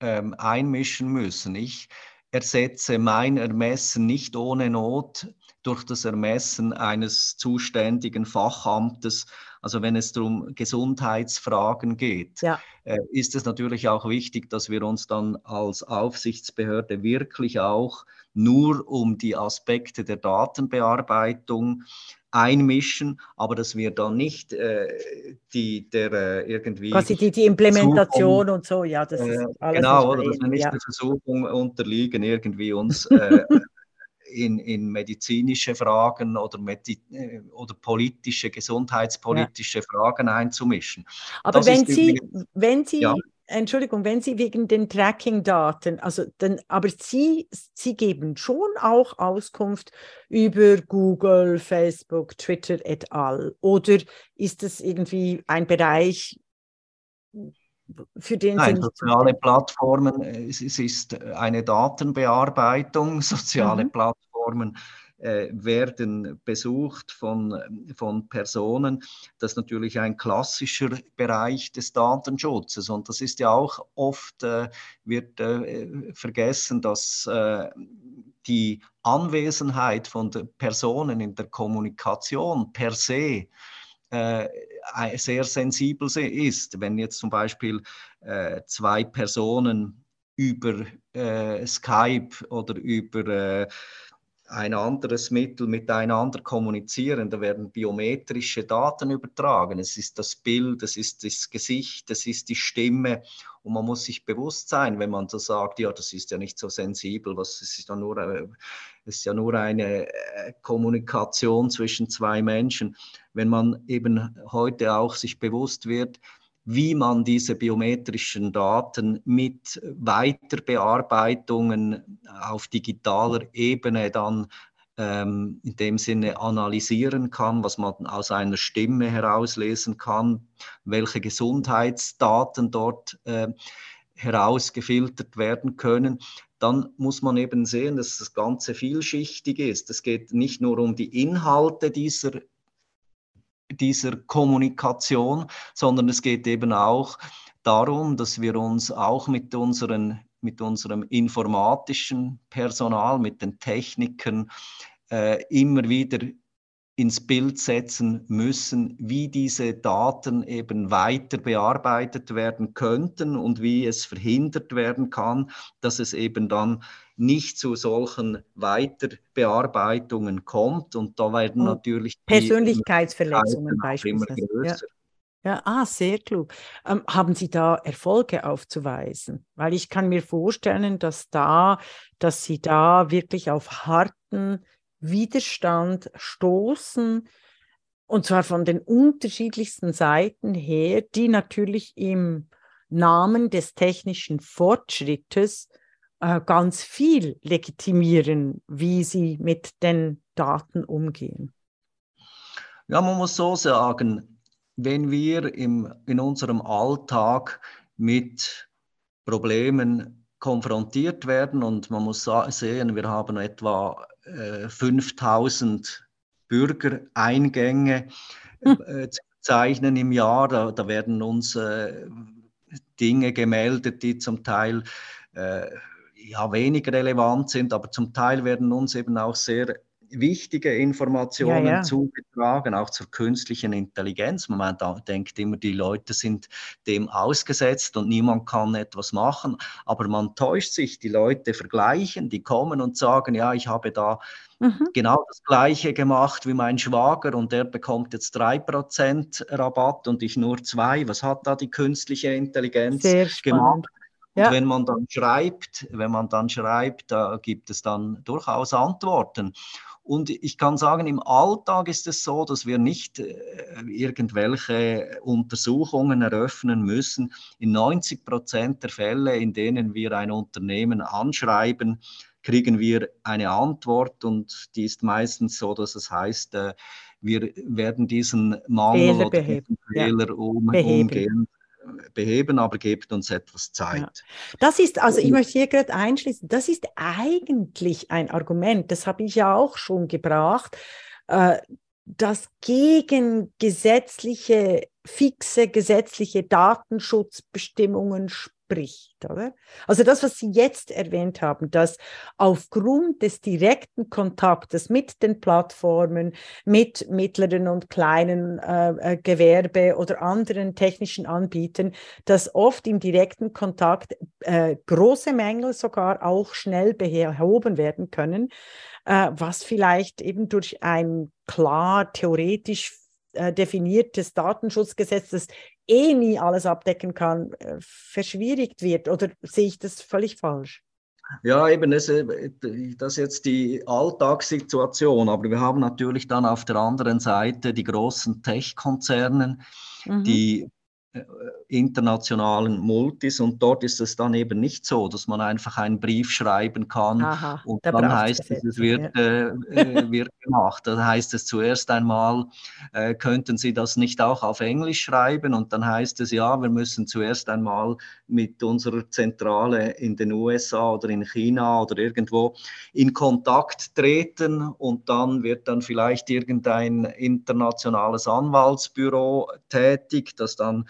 ähm, einmischen müssen. Ich ersetze mein Ermessen nicht ohne Not durch das Ermessen eines zuständigen Fachamtes. Also wenn es darum Gesundheitsfragen geht, ja. äh, ist es natürlich auch wichtig, dass wir uns dann als Aufsichtsbehörde wirklich auch nur um die Aspekte der Datenbearbeitung einmischen, aber dass wir dann nicht äh, die der äh, irgendwie quasi die, die Implementation und so, ja, das ist äh, alles genau, oder dass wir nicht ja. der Versuchung unterliegen, irgendwie uns [laughs] äh, in, in medizinische Fragen oder, Medi äh, oder politische, gesundheitspolitische ja. Fragen einzumischen. Aber wenn Sie, wenn Sie ja. Entschuldigung, wenn Sie wegen den Tracking-Daten, also dann, aber Sie, Sie geben schon auch Auskunft über Google, Facebook, Twitter et al. Oder ist das irgendwie ein Bereich, für den Nein, soziale Plattformen, es, es, ist eine Datenbearbeitung, [laughs] soziale mhm. Plattformen äh, werden besucht von, von Personen. Das ist natürlich ein klassischer Bereich des Datenschutzes. Und das ist ja auch oft, äh, wird äh, vergessen, dass äh, die Anwesenheit von Personen in der Kommunikation per se äh, sehr sensibel ist. Wenn jetzt zum Beispiel äh, zwei Personen über äh, Skype oder über äh, ein anderes Mittel miteinander kommunizieren. Da werden biometrische Daten übertragen. Es ist das Bild, es ist das Gesicht, es ist die Stimme. Und man muss sich bewusst sein, wenn man so sagt, ja, das ist ja nicht so sensibel, was ist ja nur, äh, es ist ja nur eine äh, Kommunikation zwischen zwei Menschen. Wenn man eben heute auch sich bewusst wird, wie man diese biometrischen Daten mit Weiterbearbeitungen auf digitaler Ebene dann ähm, in dem Sinne analysieren kann, was man aus einer Stimme herauslesen kann, welche Gesundheitsdaten dort äh, herausgefiltert werden können, dann muss man eben sehen, dass das Ganze vielschichtig ist. Es geht nicht nur um die Inhalte dieser dieser Kommunikation, sondern es geht eben auch darum, dass wir uns auch mit, unseren, mit unserem informatischen Personal, mit den Technikern äh, immer wieder ins Bild setzen müssen, wie diese Daten eben weiter bearbeitet werden könnten und wie es verhindert werden kann, dass es eben dann nicht zu solchen Weiterbearbeitungen kommt. Und da werden und natürlich Persönlichkeitsverletzungen beispielsweise. Ja. Ja, ah, sehr klug. Ähm, haben Sie da Erfolge aufzuweisen? Weil ich kann mir vorstellen, dass da, dass Sie da wirklich auf harten Widerstand stoßen, und zwar von den unterschiedlichsten Seiten her, die natürlich im Namen des technischen Fortschrittes äh, ganz viel legitimieren, wie sie mit den Daten umgehen. Ja, man muss so sagen, wenn wir im, in unserem Alltag mit Problemen konfrontiert werden und man muss sehen, wir haben etwa äh, 5000 Bürgereingänge hm. äh, zu zeichnen im Jahr, da, da werden uns äh, Dinge gemeldet, die zum Teil äh, ja, wenig relevant sind, aber zum Teil werden uns eben auch sehr wichtige Informationen ja, ja. zugetragen, auch zur künstlichen Intelligenz. Man denkt immer, die Leute sind dem ausgesetzt und niemand kann etwas machen, aber man täuscht sich. Die Leute vergleichen, die kommen und sagen, ja, ich habe da mhm. genau das Gleiche gemacht wie mein Schwager und der bekommt jetzt 3% Rabatt und ich nur 2. Was hat da die künstliche Intelligenz gemacht? Ja. Und wenn man dann schreibt, wenn man dann schreibt, da gibt es dann durchaus Antworten. Und ich kann sagen, im Alltag ist es so, dass wir nicht äh, irgendwelche Untersuchungen eröffnen müssen. In 90 Prozent der Fälle, in denen wir ein Unternehmen anschreiben, kriegen wir eine Antwort und die ist meistens so, dass es heißt, äh, wir werden diesen Mangel Fehler oder diesen Fehler ja. um, umgehen beheben, aber gebt uns etwas Zeit. Ja. Das ist, also ich möchte hier gerade einschließen, das ist eigentlich ein Argument, das habe ich ja auch schon gebracht, äh, das gegen gesetzliche, fixe gesetzliche Datenschutzbestimmungen spricht. Oder? Also das, was Sie jetzt erwähnt haben, dass aufgrund des direkten Kontaktes mit den Plattformen, mit mittleren und kleinen äh, äh, Gewerbe oder anderen technischen Anbietern, dass oft im direkten Kontakt äh, große Mängel sogar auch schnell behoben werden können, äh, was vielleicht eben durch ein klar theoretisch äh, definiertes Datenschutzgesetz, das eh nie alles abdecken kann, äh, verschwierigt wird? Oder sehe ich das völlig falsch? Ja, eben, das, äh, das ist jetzt die Alltagssituation, aber wir haben natürlich dann auf der anderen Seite die großen Tech-Konzerne, mhm. die internationalen Multis und dort ist es dann eben nicht so, dass man einfach einen Brief schreiben kann Aha, und dann heißt es, es wird, ja. äh, äh wird gemacht. Dann heißt es zuerst einmal, äh, könnten Sie das nicht auch auf Englisch schreiben und dann heißt es, ja, wir müssen zuerst einmal mit unserer Zentrale in den USA oder in China oder irgendwo in Kontakt treten und dann wird dann vielleicht irgendein internationales Anwaltsbüro tätig, das dann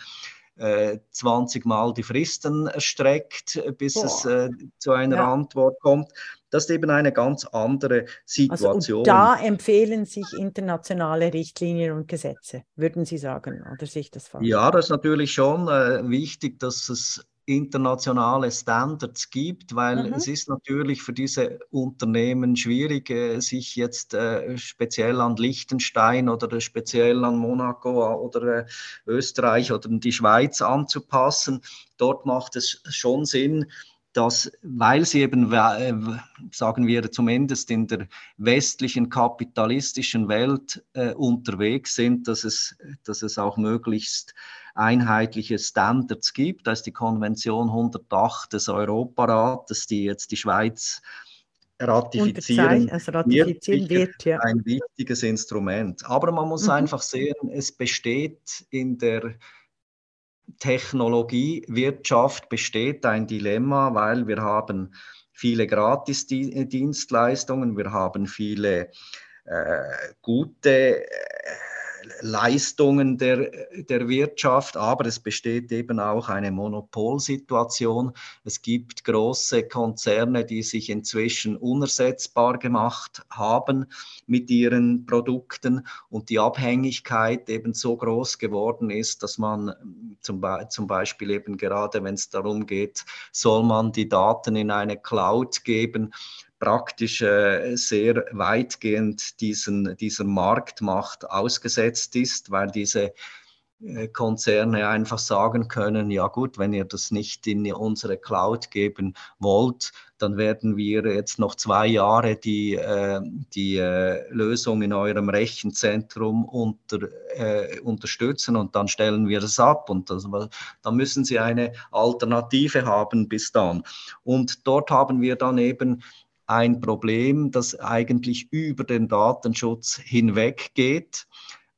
20 äh, Mal die Fristen erstreckt, bis Boah. es äh, zu einer ja. Antwort kommt. Das ist eben eine ganz andere Situation. Also, da empfehlen sich internationale Richtlinien und Gesetze, würden Sie sagen, oder sich das falsch? Ja, das ist natürlich schon äh, wichtig, dass es internationale Standards gibt, weil mhm. es ist natürlich für diese Unternehmen schwierig, äh, sich jetzt äh, speziell an Liechtenstein oder speziell an Monaco oder äh, Österreich oder die Schweiz anzupassen. Dort macht es schon Sinn, dass, weil sie eben, sagen wir zumindest in der westlichen kapitalistischen Welt äh, unterwegs sind, dass es, dass es auch möglichst einheitliche Standards gibt. Da ist die Konvention 108 des Europarates, die jetzt die Schweiz ratifizieren, also ratifizieren wird, ja. ein wichtiges Instrument. Aber man muss mhm. einfach sehen, es besteht in der Technologiewirtschaft besteht ein Dilemma, weil wir haben viele Gratisdienstleistungen, wir haben viele äh, gute äh, Leistungen der, der Wirtschaft, aber es besteht eben auch eine Monopolsituation. Es gibt große Konzerne, die sich inzwischen unersetzbar gemacht haben mit ihren Produkten und die Abhängigkeit eben so groß geworden ist, dass man zum, zum Beispiel eben gerade, wenn es darum geht, soll man die Daten in eine Cloud geben, praktisch äh, sehr weitgehend diesen, dieser Marktmacht ausgesetzt ist, weil diese äh, Konzerne einfach sagen können, ja gut, wenn ihr das nicht in unsere Cloud geben wollt, dann werden wir jetzt noch zwei Jahre die, äh, die äh, Lösung in eurem Rechenzentrum unter, äh, unterstützen und dann stellen wir es ab und das, dann müssen sie eine Alternative haben bis dann. Und dort haben wir dann eben ein Problem, das eigentlich über den Datenschutz hinweggeht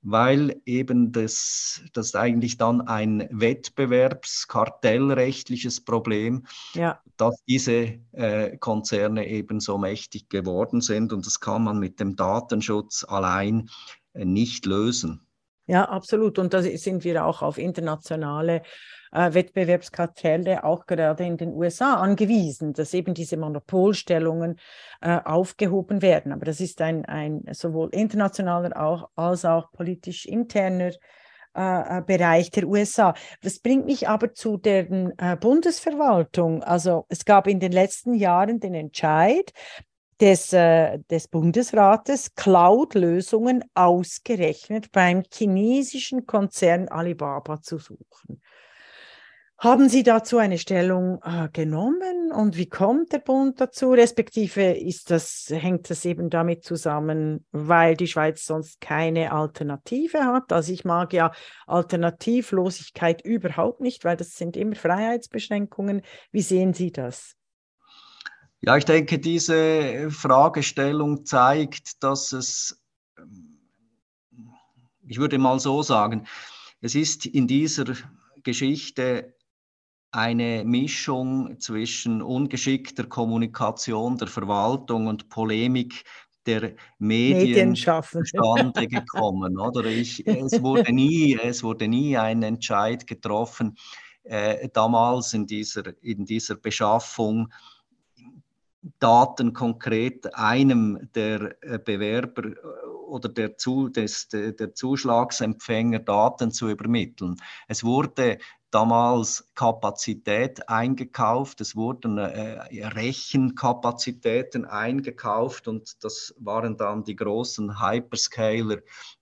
weil eben das, das eigentlich dann ein wettbewerbskartellrechtliches Problem, ja. dass diese äh, Konzerne eben so mächtig geworden sind und das kann man mit dem Datenschutz allein äh, nicht lösen. Ja, absolut. Und da sind wir auch auf internationale äh, Wettbewerbskartelle, auch gerade in den USA, angewiesen, dass eben diese Monopolstellungen äh, aufgehoben werden. Aber das ist ein, ein sowohl internationaler auch, als auch politisch interner äh, äh Bereich der USA. Das bringt mich aber zu der äh, Bundesverwaltung. Also es gab in den letzten Jahren den Entscheid, des, äh, des Bundesrates Cloud-Lösungen ausgerechnet beim chinesischen Konzern Alibaba zu suchen. Haben Sie dazu eine Stellung äh, genommen und wie kommt der Bund dazu? Respektive ist das, hängt das eben damit zusammen, weil die Schweiz sonst keine Alternative hat? Also ich mag ja Alternativlosigkeit überhaupt nicht, weil das sind immer Freiheitsbeschränkungen. Wie sehen Sie das? Ja, ich denke, diese Fragestellung zeigt, dass es, ich würde mal so sagen, es ist in dieser Geschichte eine Mischung zwischen ungeschickter Kommunikation der Verwaltung und Polemik der Medien zustande gekommen. Oder ich, es, wurde nie, es wurde nie ein Entscheid getroffen, äh, damals in dieser, in dieser Beschaffung Daten konkret einem der äh, Bewerber äh, oder der, zu, des, der Zuschlagsempfänger Daten zu übermitteln. Es wurde damals Kapazität eingekauft, es wurden äh, Rechenkapazitäten eingekauft und das waren dann die großen Hyperscaler,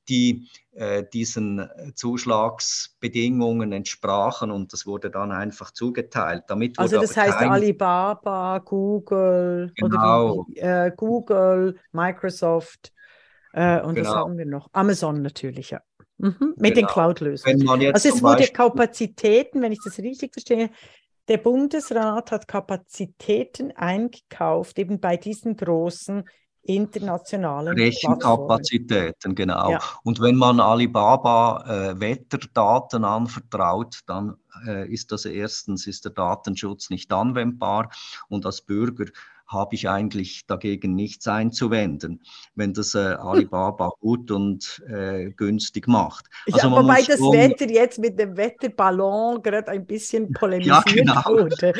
die äh, diesen Zuschlagsbedingungen entsprachen und das wurde dann einfach zugeteilt. Damit also das heißt kein... Alibaba, Google genau. oder die, äh, Google, Microsoft äh, und genau. was haben wir noch? Amazon natürlich, ja. Mhm, mit genau. den Cloud-Lösungen. Also es wurde Kapazitäten, wenn ich das richtig verstehe, der Bundesrat hat Kapazitäten eingekauft, eben bei diesen großen internationalen Rechenkapazitäten, genau. Ja. Und wenn man Alibaba äh, Wetterdaten anvertraut, dann äh, ist das erstens ist der Datenschutz nicht anwendbar und als Bürger habe ich eigentlich dagegen nichts einzuwenden, wenn das äh, Alibaba [laughs] gut und äh, günstig macht. Also ja, wobei das schon... Wetter jetzt mit dem Wetterballon gerade ein bisschen polemisiert ja, genau. wurde.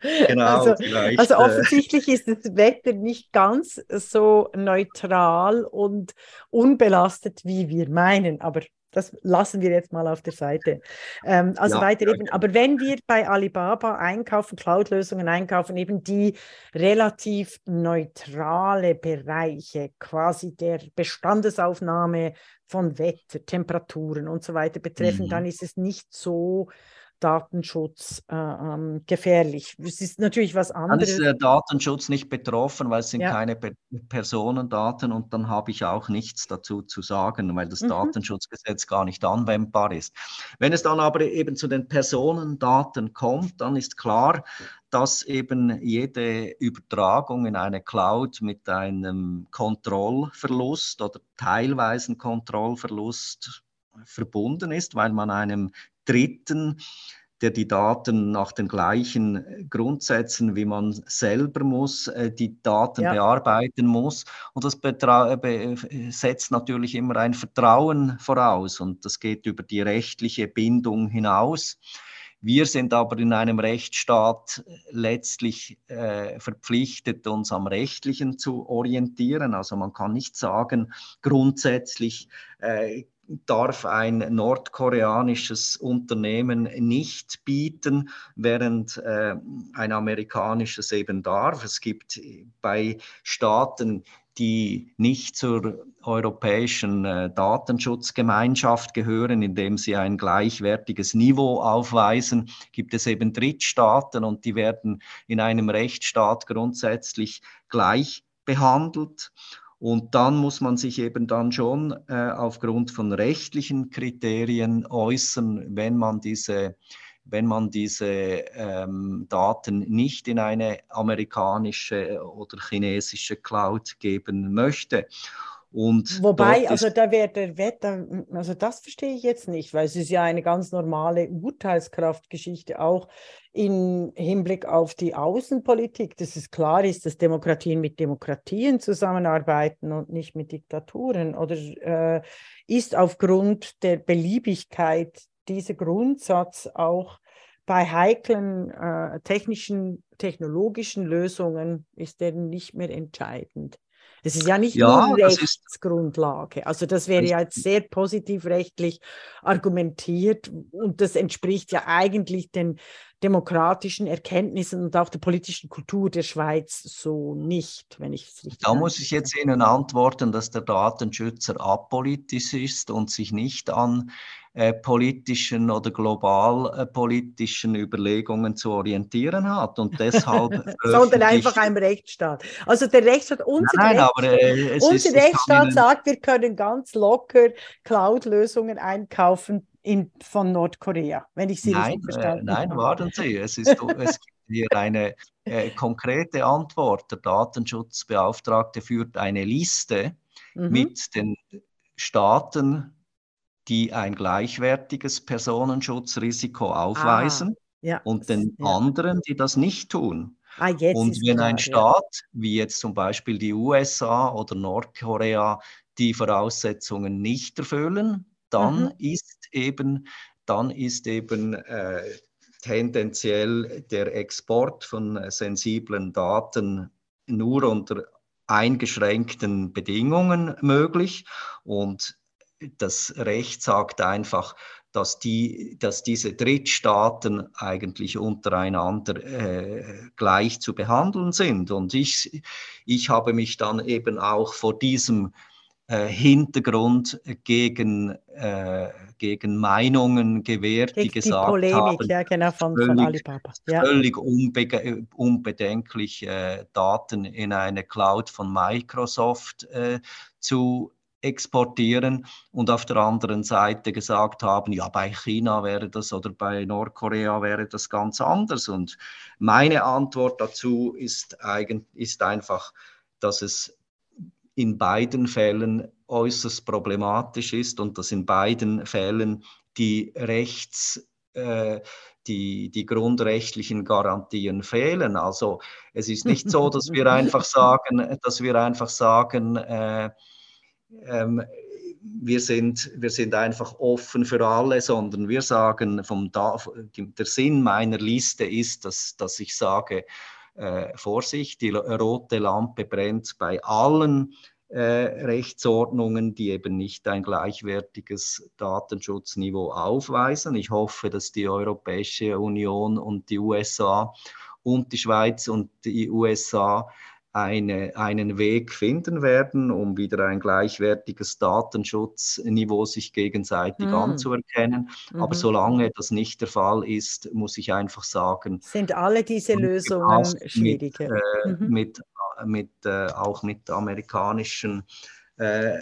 [laughs] genau, also, also äh, offensichtlich ist das Wetter nicht ganz so neutral und unbelastet, wie wir meinen, aber das lassen wir jetzt mal auf der Seite. Ähm, also ja, weiter eben. Aber wenn wir bei Alibaba einkaufen, Cloud-Lösungen einkaufen, eben die relativ neutrale Bereiche, quasi der Bestandesaufnahme von Wetter, Temperaturen und so weiter betreffen, mhm. dann ist es nicht so Datenschutz äh, ähm, gefährlich. Es ist natürlich was anderes. Dann ist der Datenschutz nicht betroffen, weil es sind ja. keine Pe Personendaten und dann habe ich auch nichts dazu zu sagen, weil das mhm. Datenschutzgesetz gar nicht anwendbar ist. Wenn es dann aber eben zu den Personendaten kommt, dann ist klar, dass eben jede Übertragung in eine Cloud mit einem Kontrollverlust oder teilweisen Kontrollverlust verbunden ist, weil man einem Dritten, der die Daten nach den gleichen Grundsätzen, wie man selber muss, äh, die Daten ja. bearbeiten muss. Und das setzt natürlich immer ein Vertrauen voraus und das geht über die rechtliche Bindung hinaus. Wir sind aber in einem Rechtsstaat letztlich äh, verpflichtet, uns am Rechtlichen zu orientieren. Also man kann nicht sagen, grundsätzlich äh, darf ein nordkoreanisches Unternehmen nicht bieten, während äh, ein amerikanisches eben darf. Es gibt bei Staaten, die nicht zur europäischen äh, Datenschutzgemeinschaft gehören, indem sie ein gleichwertiges Niveau aufweisen, gibt es eben Drittstaaten und die werden in einem Rechtsstaat grundsätzlich gleich behandelt. Und dann muss man sich eben dann schon äh, aufgrund von rechtlichen Kriterien äußern, wenn man diese wenn man diese ähm, Daten nicht in eine amerikanische oder chinesische Cloud geben möchte. Und Wobei, also da wäre der Wetter, also das verstehe ich jetzt nicht, weil es ist ja eine ganz normale Urteilskraftgeschichte auch im Hinblick auf die Außenpolitik, dass es klar ist, dass Demokratien mit Demokratien zusammenarbeiten und nicht mit Diktaturen. Oder äh, ist aufgrund der Beliebigkeit dieser Grundsatz auch bei heiklen äh, technischen, technologischen Lösungen ist der nicht mehr entscheidend. Es ist ja nicht ja, nur Rechtsgrundlage. Also das wäre ja jetzt sehr positiv rechtlich argumentiert und das entspricht ja eigentlich den demokratischen Erkenntnissen und auch der politischen Kultur der Schweiz so nicht, wenn ich es richtig Da muss ich jetzt Ihnen antworten, dass der Datenschützer apolitisch ist und sich nicht an äh, politischen oder globalpolitischen äh, Überlegungen zu orientieren hat und [laughs] deshalb sondern einfach einem Rechtsstaat. Also der Rechtsstaat, unser, nein, nein, aber, äh, unser ist, Rechtsstaat sagt, wir können ganz locker Cloud-Lösungen einkaufen in, von Nordkorea, wenn ich Sie nein, richtig verstanden äh, nein, habe. Nein, warten Sie, es, ist, es gibt hier eine äh, konkrete Antwort. Der Datenschutzbeauftragte führt eine Liste mhm. mit den Staaten, die ein gleichwertiges Personenschutzrisiko aufweisen ah, ja, und den ja. anderen, die das nicht tun. Ah, und wenn klar, ein Staat, ja. wie jetzt zum Beispiel die USA oder Nordkorea, die Voraussetzungen nicht erfüllen, dann mhm. ist eben, dann ist eben äh, tendenziell der Export von sensiblen Daten nur unter eingeschränkten Bedingungen möglich und das Recht sagt einfach, dass, die, dass diese Drittstaaten eigentlich untereinander äh, gleich zu behandeln sind. Und ich, ich habe mich dann eben auch vor diesem äh, Hintergrund gegen, äh, gegen Meinungen gewehrt, gegen die gesagt Polemik, haben, ja, genau, von, völlig, von Alibaba. Ja. völlig unbe unbedenklich äh, Daten in eine Cloud von Microsoft äh, zu exportieren und auf der anderen Seite gesagt haben, ja, bei China wäre das oder bei Nordkorea wäre das ganz anders. Und meine Antwort dazu ist, eigen, ist einfach, dass es in beiden Fällen äußerst problematisch ist und dass in beiden Fällen die Rechts äh, die, die grundrechtlichen Garantien fehlen. Also es ist nicht so, dass wir [laughs] einfach sagen, dass wir einfach sagen, äh, ähm, wir, sind, wir sind einfach offen für alle, sondern wir sagen, vom da, der Sinn meiner Liste ist, dass, dass ich sage, äh, Vorsicht, die rote Lampe brennt bei allen äh, Rechtsordnungen, die eben nicht ein gleichwertiges Datenschutzniveau aufweisen. Ich hoffe, dass die Europäische Union und die USA und die Schweiz und die USA eine, einen Weg finden werden, um wieder ein gleichwertiges Datenschutzniveau sich gegenseitig mhm. anzuerkennen. Mhm. Aber solange das nicht der Fall ist, muss ich einfach sagen, sind alle diese Lösungen schwieriger. Mit, äh, mhm. mit, mit äh, auch mit amerikanischen äh,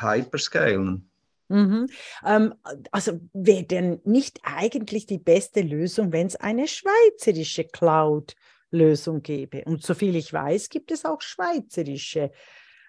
Hyperscalen. Mhm. Ähm, also wäre denn nicht eigentlich die beste Lösung, wenn es eine schweizerische Cloud Lösung gäbe. Und soviel ich weiß, gibt es auch schweizerische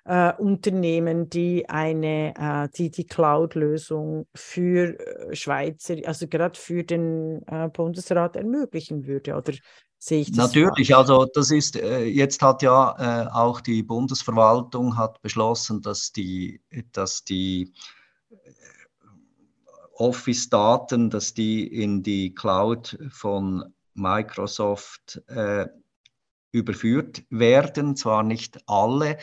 äh, Unternehmen, die eine, äh, die die Cloud-Lösung für äh, Schweizer, also gerade für den äh, Bundesrat ermöglichen würde. Oder sehe ich das? Natürlich, falsch? also das ist, äh, jetzt hat ja äh, auch die Bundesverwaltung hat beschlossen, dass die, dass die Office-Daten, dass die in die Cloud von Microsoft äh, überführt werden, zwar nicht alle.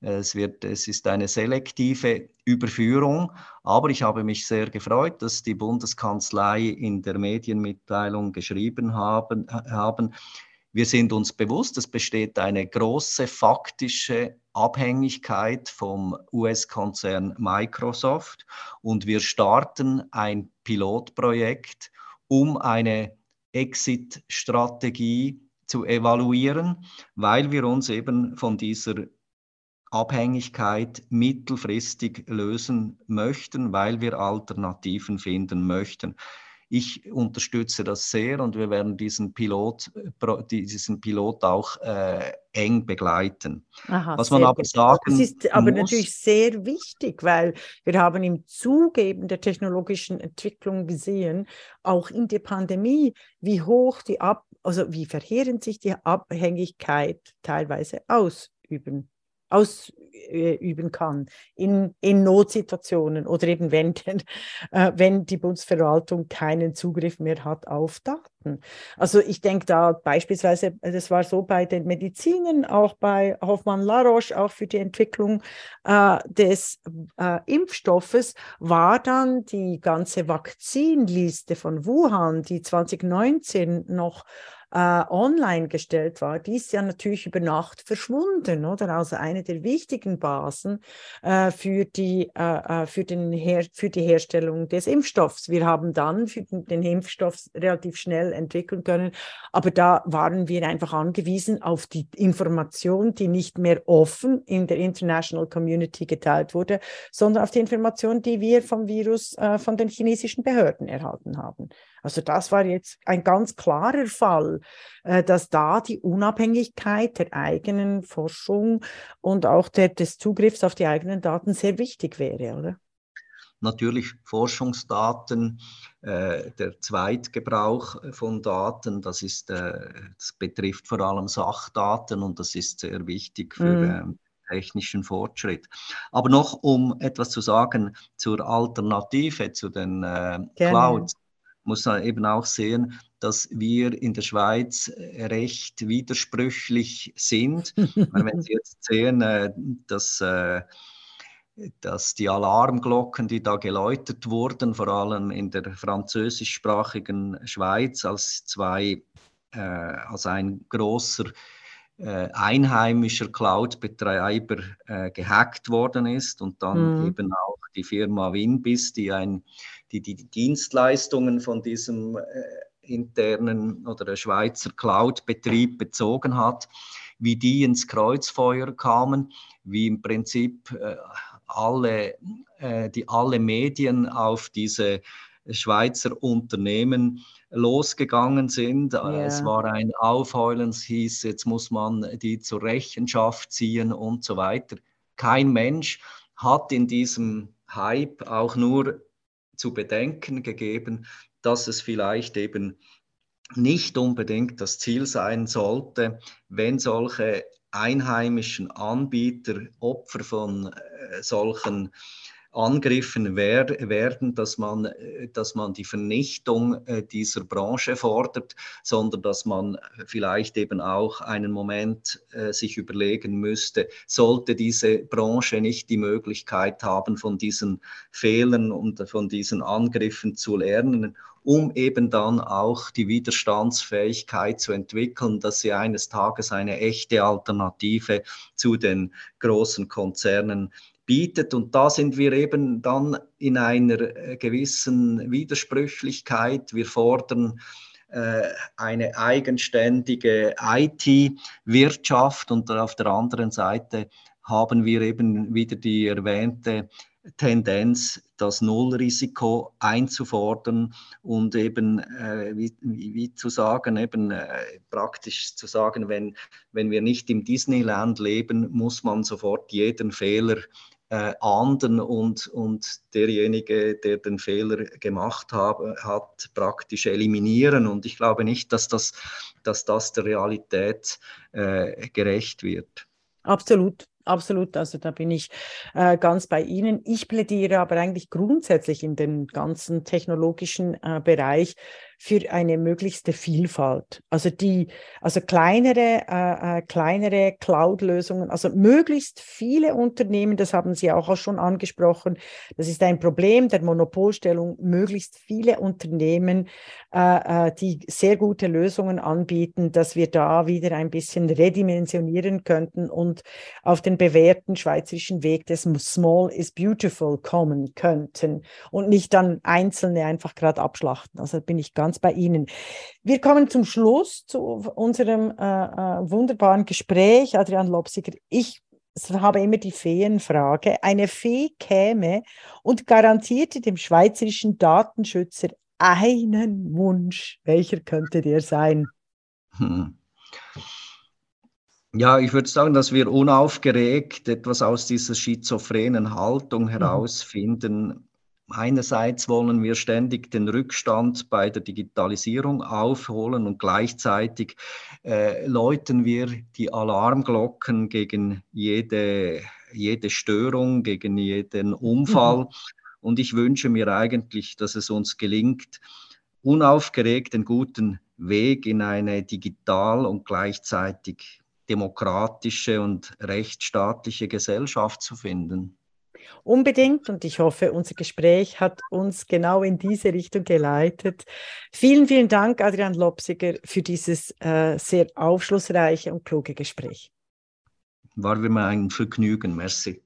Es, wird, es ist eine selektive Überführung, aber ich habe mich sehr gefreut, dass die Bundeskanzlei in der Medienmitteilung geschrieben haben, haben wir sind uns bewusst, es besteht eine große faktische Abhängigkeit vom US-Konzern Microsoft und wir starten ein Pilotprojekt, um eine Exit-Strategie zu evaluieren, weil wir uns eben von dieser Abhängigkeit mittelfristig lösen möchten, weil wir Alternativen finden möchten. Ich unterstütze das sehr und wir werden diesen Pilot, diesen Pilot auch äh, eng begleiten. Aha, Was man aber sagen Das ist aber muss, natürlich sehr wichtig, weil wir haben im Zuge eben der technologischen Entwicklung gesehen, auch in der Pandemie, wie hoch die Ab also wie verheerend sich die Abhängigkeit teilweise ausüben ausüben kann in, in Notsituationen oder eben wenn, äh, wenn die Bundesverwaltung keinen Zugriff mehr hat auf Daten. Also ich denke da beispielsweise, das war so bei den Medizinen, auch bei Hoffmann Laroche, auch für die Entwicklung äh, des äh, Impfstoffes, war dann die ganze Vakzinliste von Wuhan, die 2019 noch äh, online gestellt war, die ist ja natürlich über Nacht verschwunden, oder? Also eine der wichtigen Basen äh, für, die, äh, äh für, den Her für die Herstellung des Impfstoffs. Wir haben dann für den, den Impfstoff relativ schnell entwickeln können, aber da waren wir einfach angewiesen auf die Information, die nicht mehr offen in der International Community geteilt wurde, sondern auf die Information, die wir vom Virus äh, von den chinesischen Behörden erhalten haben. Also das war jetzt ein ganz klarer Fall, äh, dass da die Unabhängigkeit der eigenen Forschung und auch der, des Zugriffs auf die eigenen Daten sehr wichtig wäre, oder? Natürlich Forschungsdaten, äh, der Zweitgebrauch von Daten, das, ist, äh, das betrifft vor allem Sachdaten und das ist sehr wichtig für mm. äh, technischen Fortschritt. Aber noch um etwas zu sagen zur Alternative zu den äh, Clouds muss man eben auch sehen, dass wir in der Schweiz recht widersprüchlich sind. wenn Sie jetzt sehen, äh, dass, äh, dass die Alarmglocken, die da geläutet wurden, vor allem in der französischsprachigen Schweiz, als zwei, äh, als ein großer einheimischer Cloud-Betreiber gehackt worden ist und dann mhm. eben auch die Firma Winbis, die ein die die Dienstleistungen von diesem äh, internen oder Schweizer Cloud-Betrieb bezogen hat, wie die ins Kreuzfeuer kamen, wie im Prinzip äh, alle, äh, die alle Medien auf diese Schweizer Unternehmen losgegangen sind. Yeah. Es war ein Aufheulen, es hieß, jetzt muss man die zur Rechenschaft ziehen und so weiter. Kein Mensch hat in diesem Hype auch nur zu bedenken gegeben, dass es vielleicht eben nicht unbedingt das Ziel sein sollte, wenn solche einheimischen Anbieter Opfer von äh, solchen Angriffen wer werden, dass man, äh, dass man die Vernichtung äh, dieser Branche fordert, sondern dass man vielleicht eben auch einen Moment äh, sich überlegen müsste, sollte diese Branche nicht die Möglichkeit haben, von diesen Fehlern und von diesen Angriffen zu lernen um eben dann auch die Widerstandsfähigkeit zu entwickeln, dass sie eines Tages eine echte Alternative zu den großen Konzernen bietet. Und da sind wir eben dann in einer äh, gewissen Widersprüchlichkeit. Wir fordern äh, eine eigenständige IT-Wirtschaft und auf der anderen Seite haben wir eben wieder die erwähnte Tendenz, das Nullrisiko einzufordern und eben, äh, wie, wie, zu sagen, eben äh, praktisch zu sagen, wenn, wenn wir nicht im Disneyland leben, muss man sofort jeden Fehler äh, ahnden und, und derjenige, der den Fehler gemacht hab, hat, praktisch eliminieren. Und ich glaube nicht, dass das, dass das der Realität äh, gerecht wird. Absolut. Absolut, also da bin ich äh, ganz bei Ihnen. Ich plädiere aber eigentlich grundsätzlich in den ganzen technologischen äh, Bereich für eine möglichste Vielfalt. Also die, also kleinere, äh, äh, kleinere Cloud-Lösungen, also möglichst viele Unternehmen, das haben Sie auch schon angesprochen. Das ist ein Problem der Monopolstellung, möglichst viele Unternehmen, äh, äh, die sehr gute Lösungen anbieten, dass wir da wieder ein bisschen redimensionieren könnten und auf den bewährten schweizerischen Weg des Small is Beautiful kommen könnten und nicht dann einzelne einfach gerade abschlachten. Also bin ich ganz bei Ihnen. Wir kommen zum Schluss zu unserem äh, äh, wunderbaren Gespräch. Adrian Lopsiger, ich habe immer die Feenfrage. Eine Fee käme und garantierte dem schweizerischen Datenschützer einen Wunsch. Welcher könnte der sein? Hm. Ja, ich würde sagen, dass wir unaufgeregt etwas aus dieser schizophrenen Haltung mhm. herausfinden. Einerseits wollen wir ständig den Rückstand bei der Digitalisierung aufholen und gleichzeitig äh, läuten wir die Alarmglocken gegen jede, jede Störung, gegen jeden Unfall. Mhm. Und ich wünsche mir eigentlich, dass es uns gelingt, unaufgeregt den guten Weg in eine digital und gleichzeitig demokratische und rechtsstaatliche Gesellschaft zu finden. Unbedingt und ich hoffe, unser Gespräch hat uns genau in diese Richtung geleitet. Vielen, vielen Dank, Adrian Lopsiger, für dieses äh, sehr aufschlussreiche und kluge Gespräch. War mir ein Vergnügen. Merci.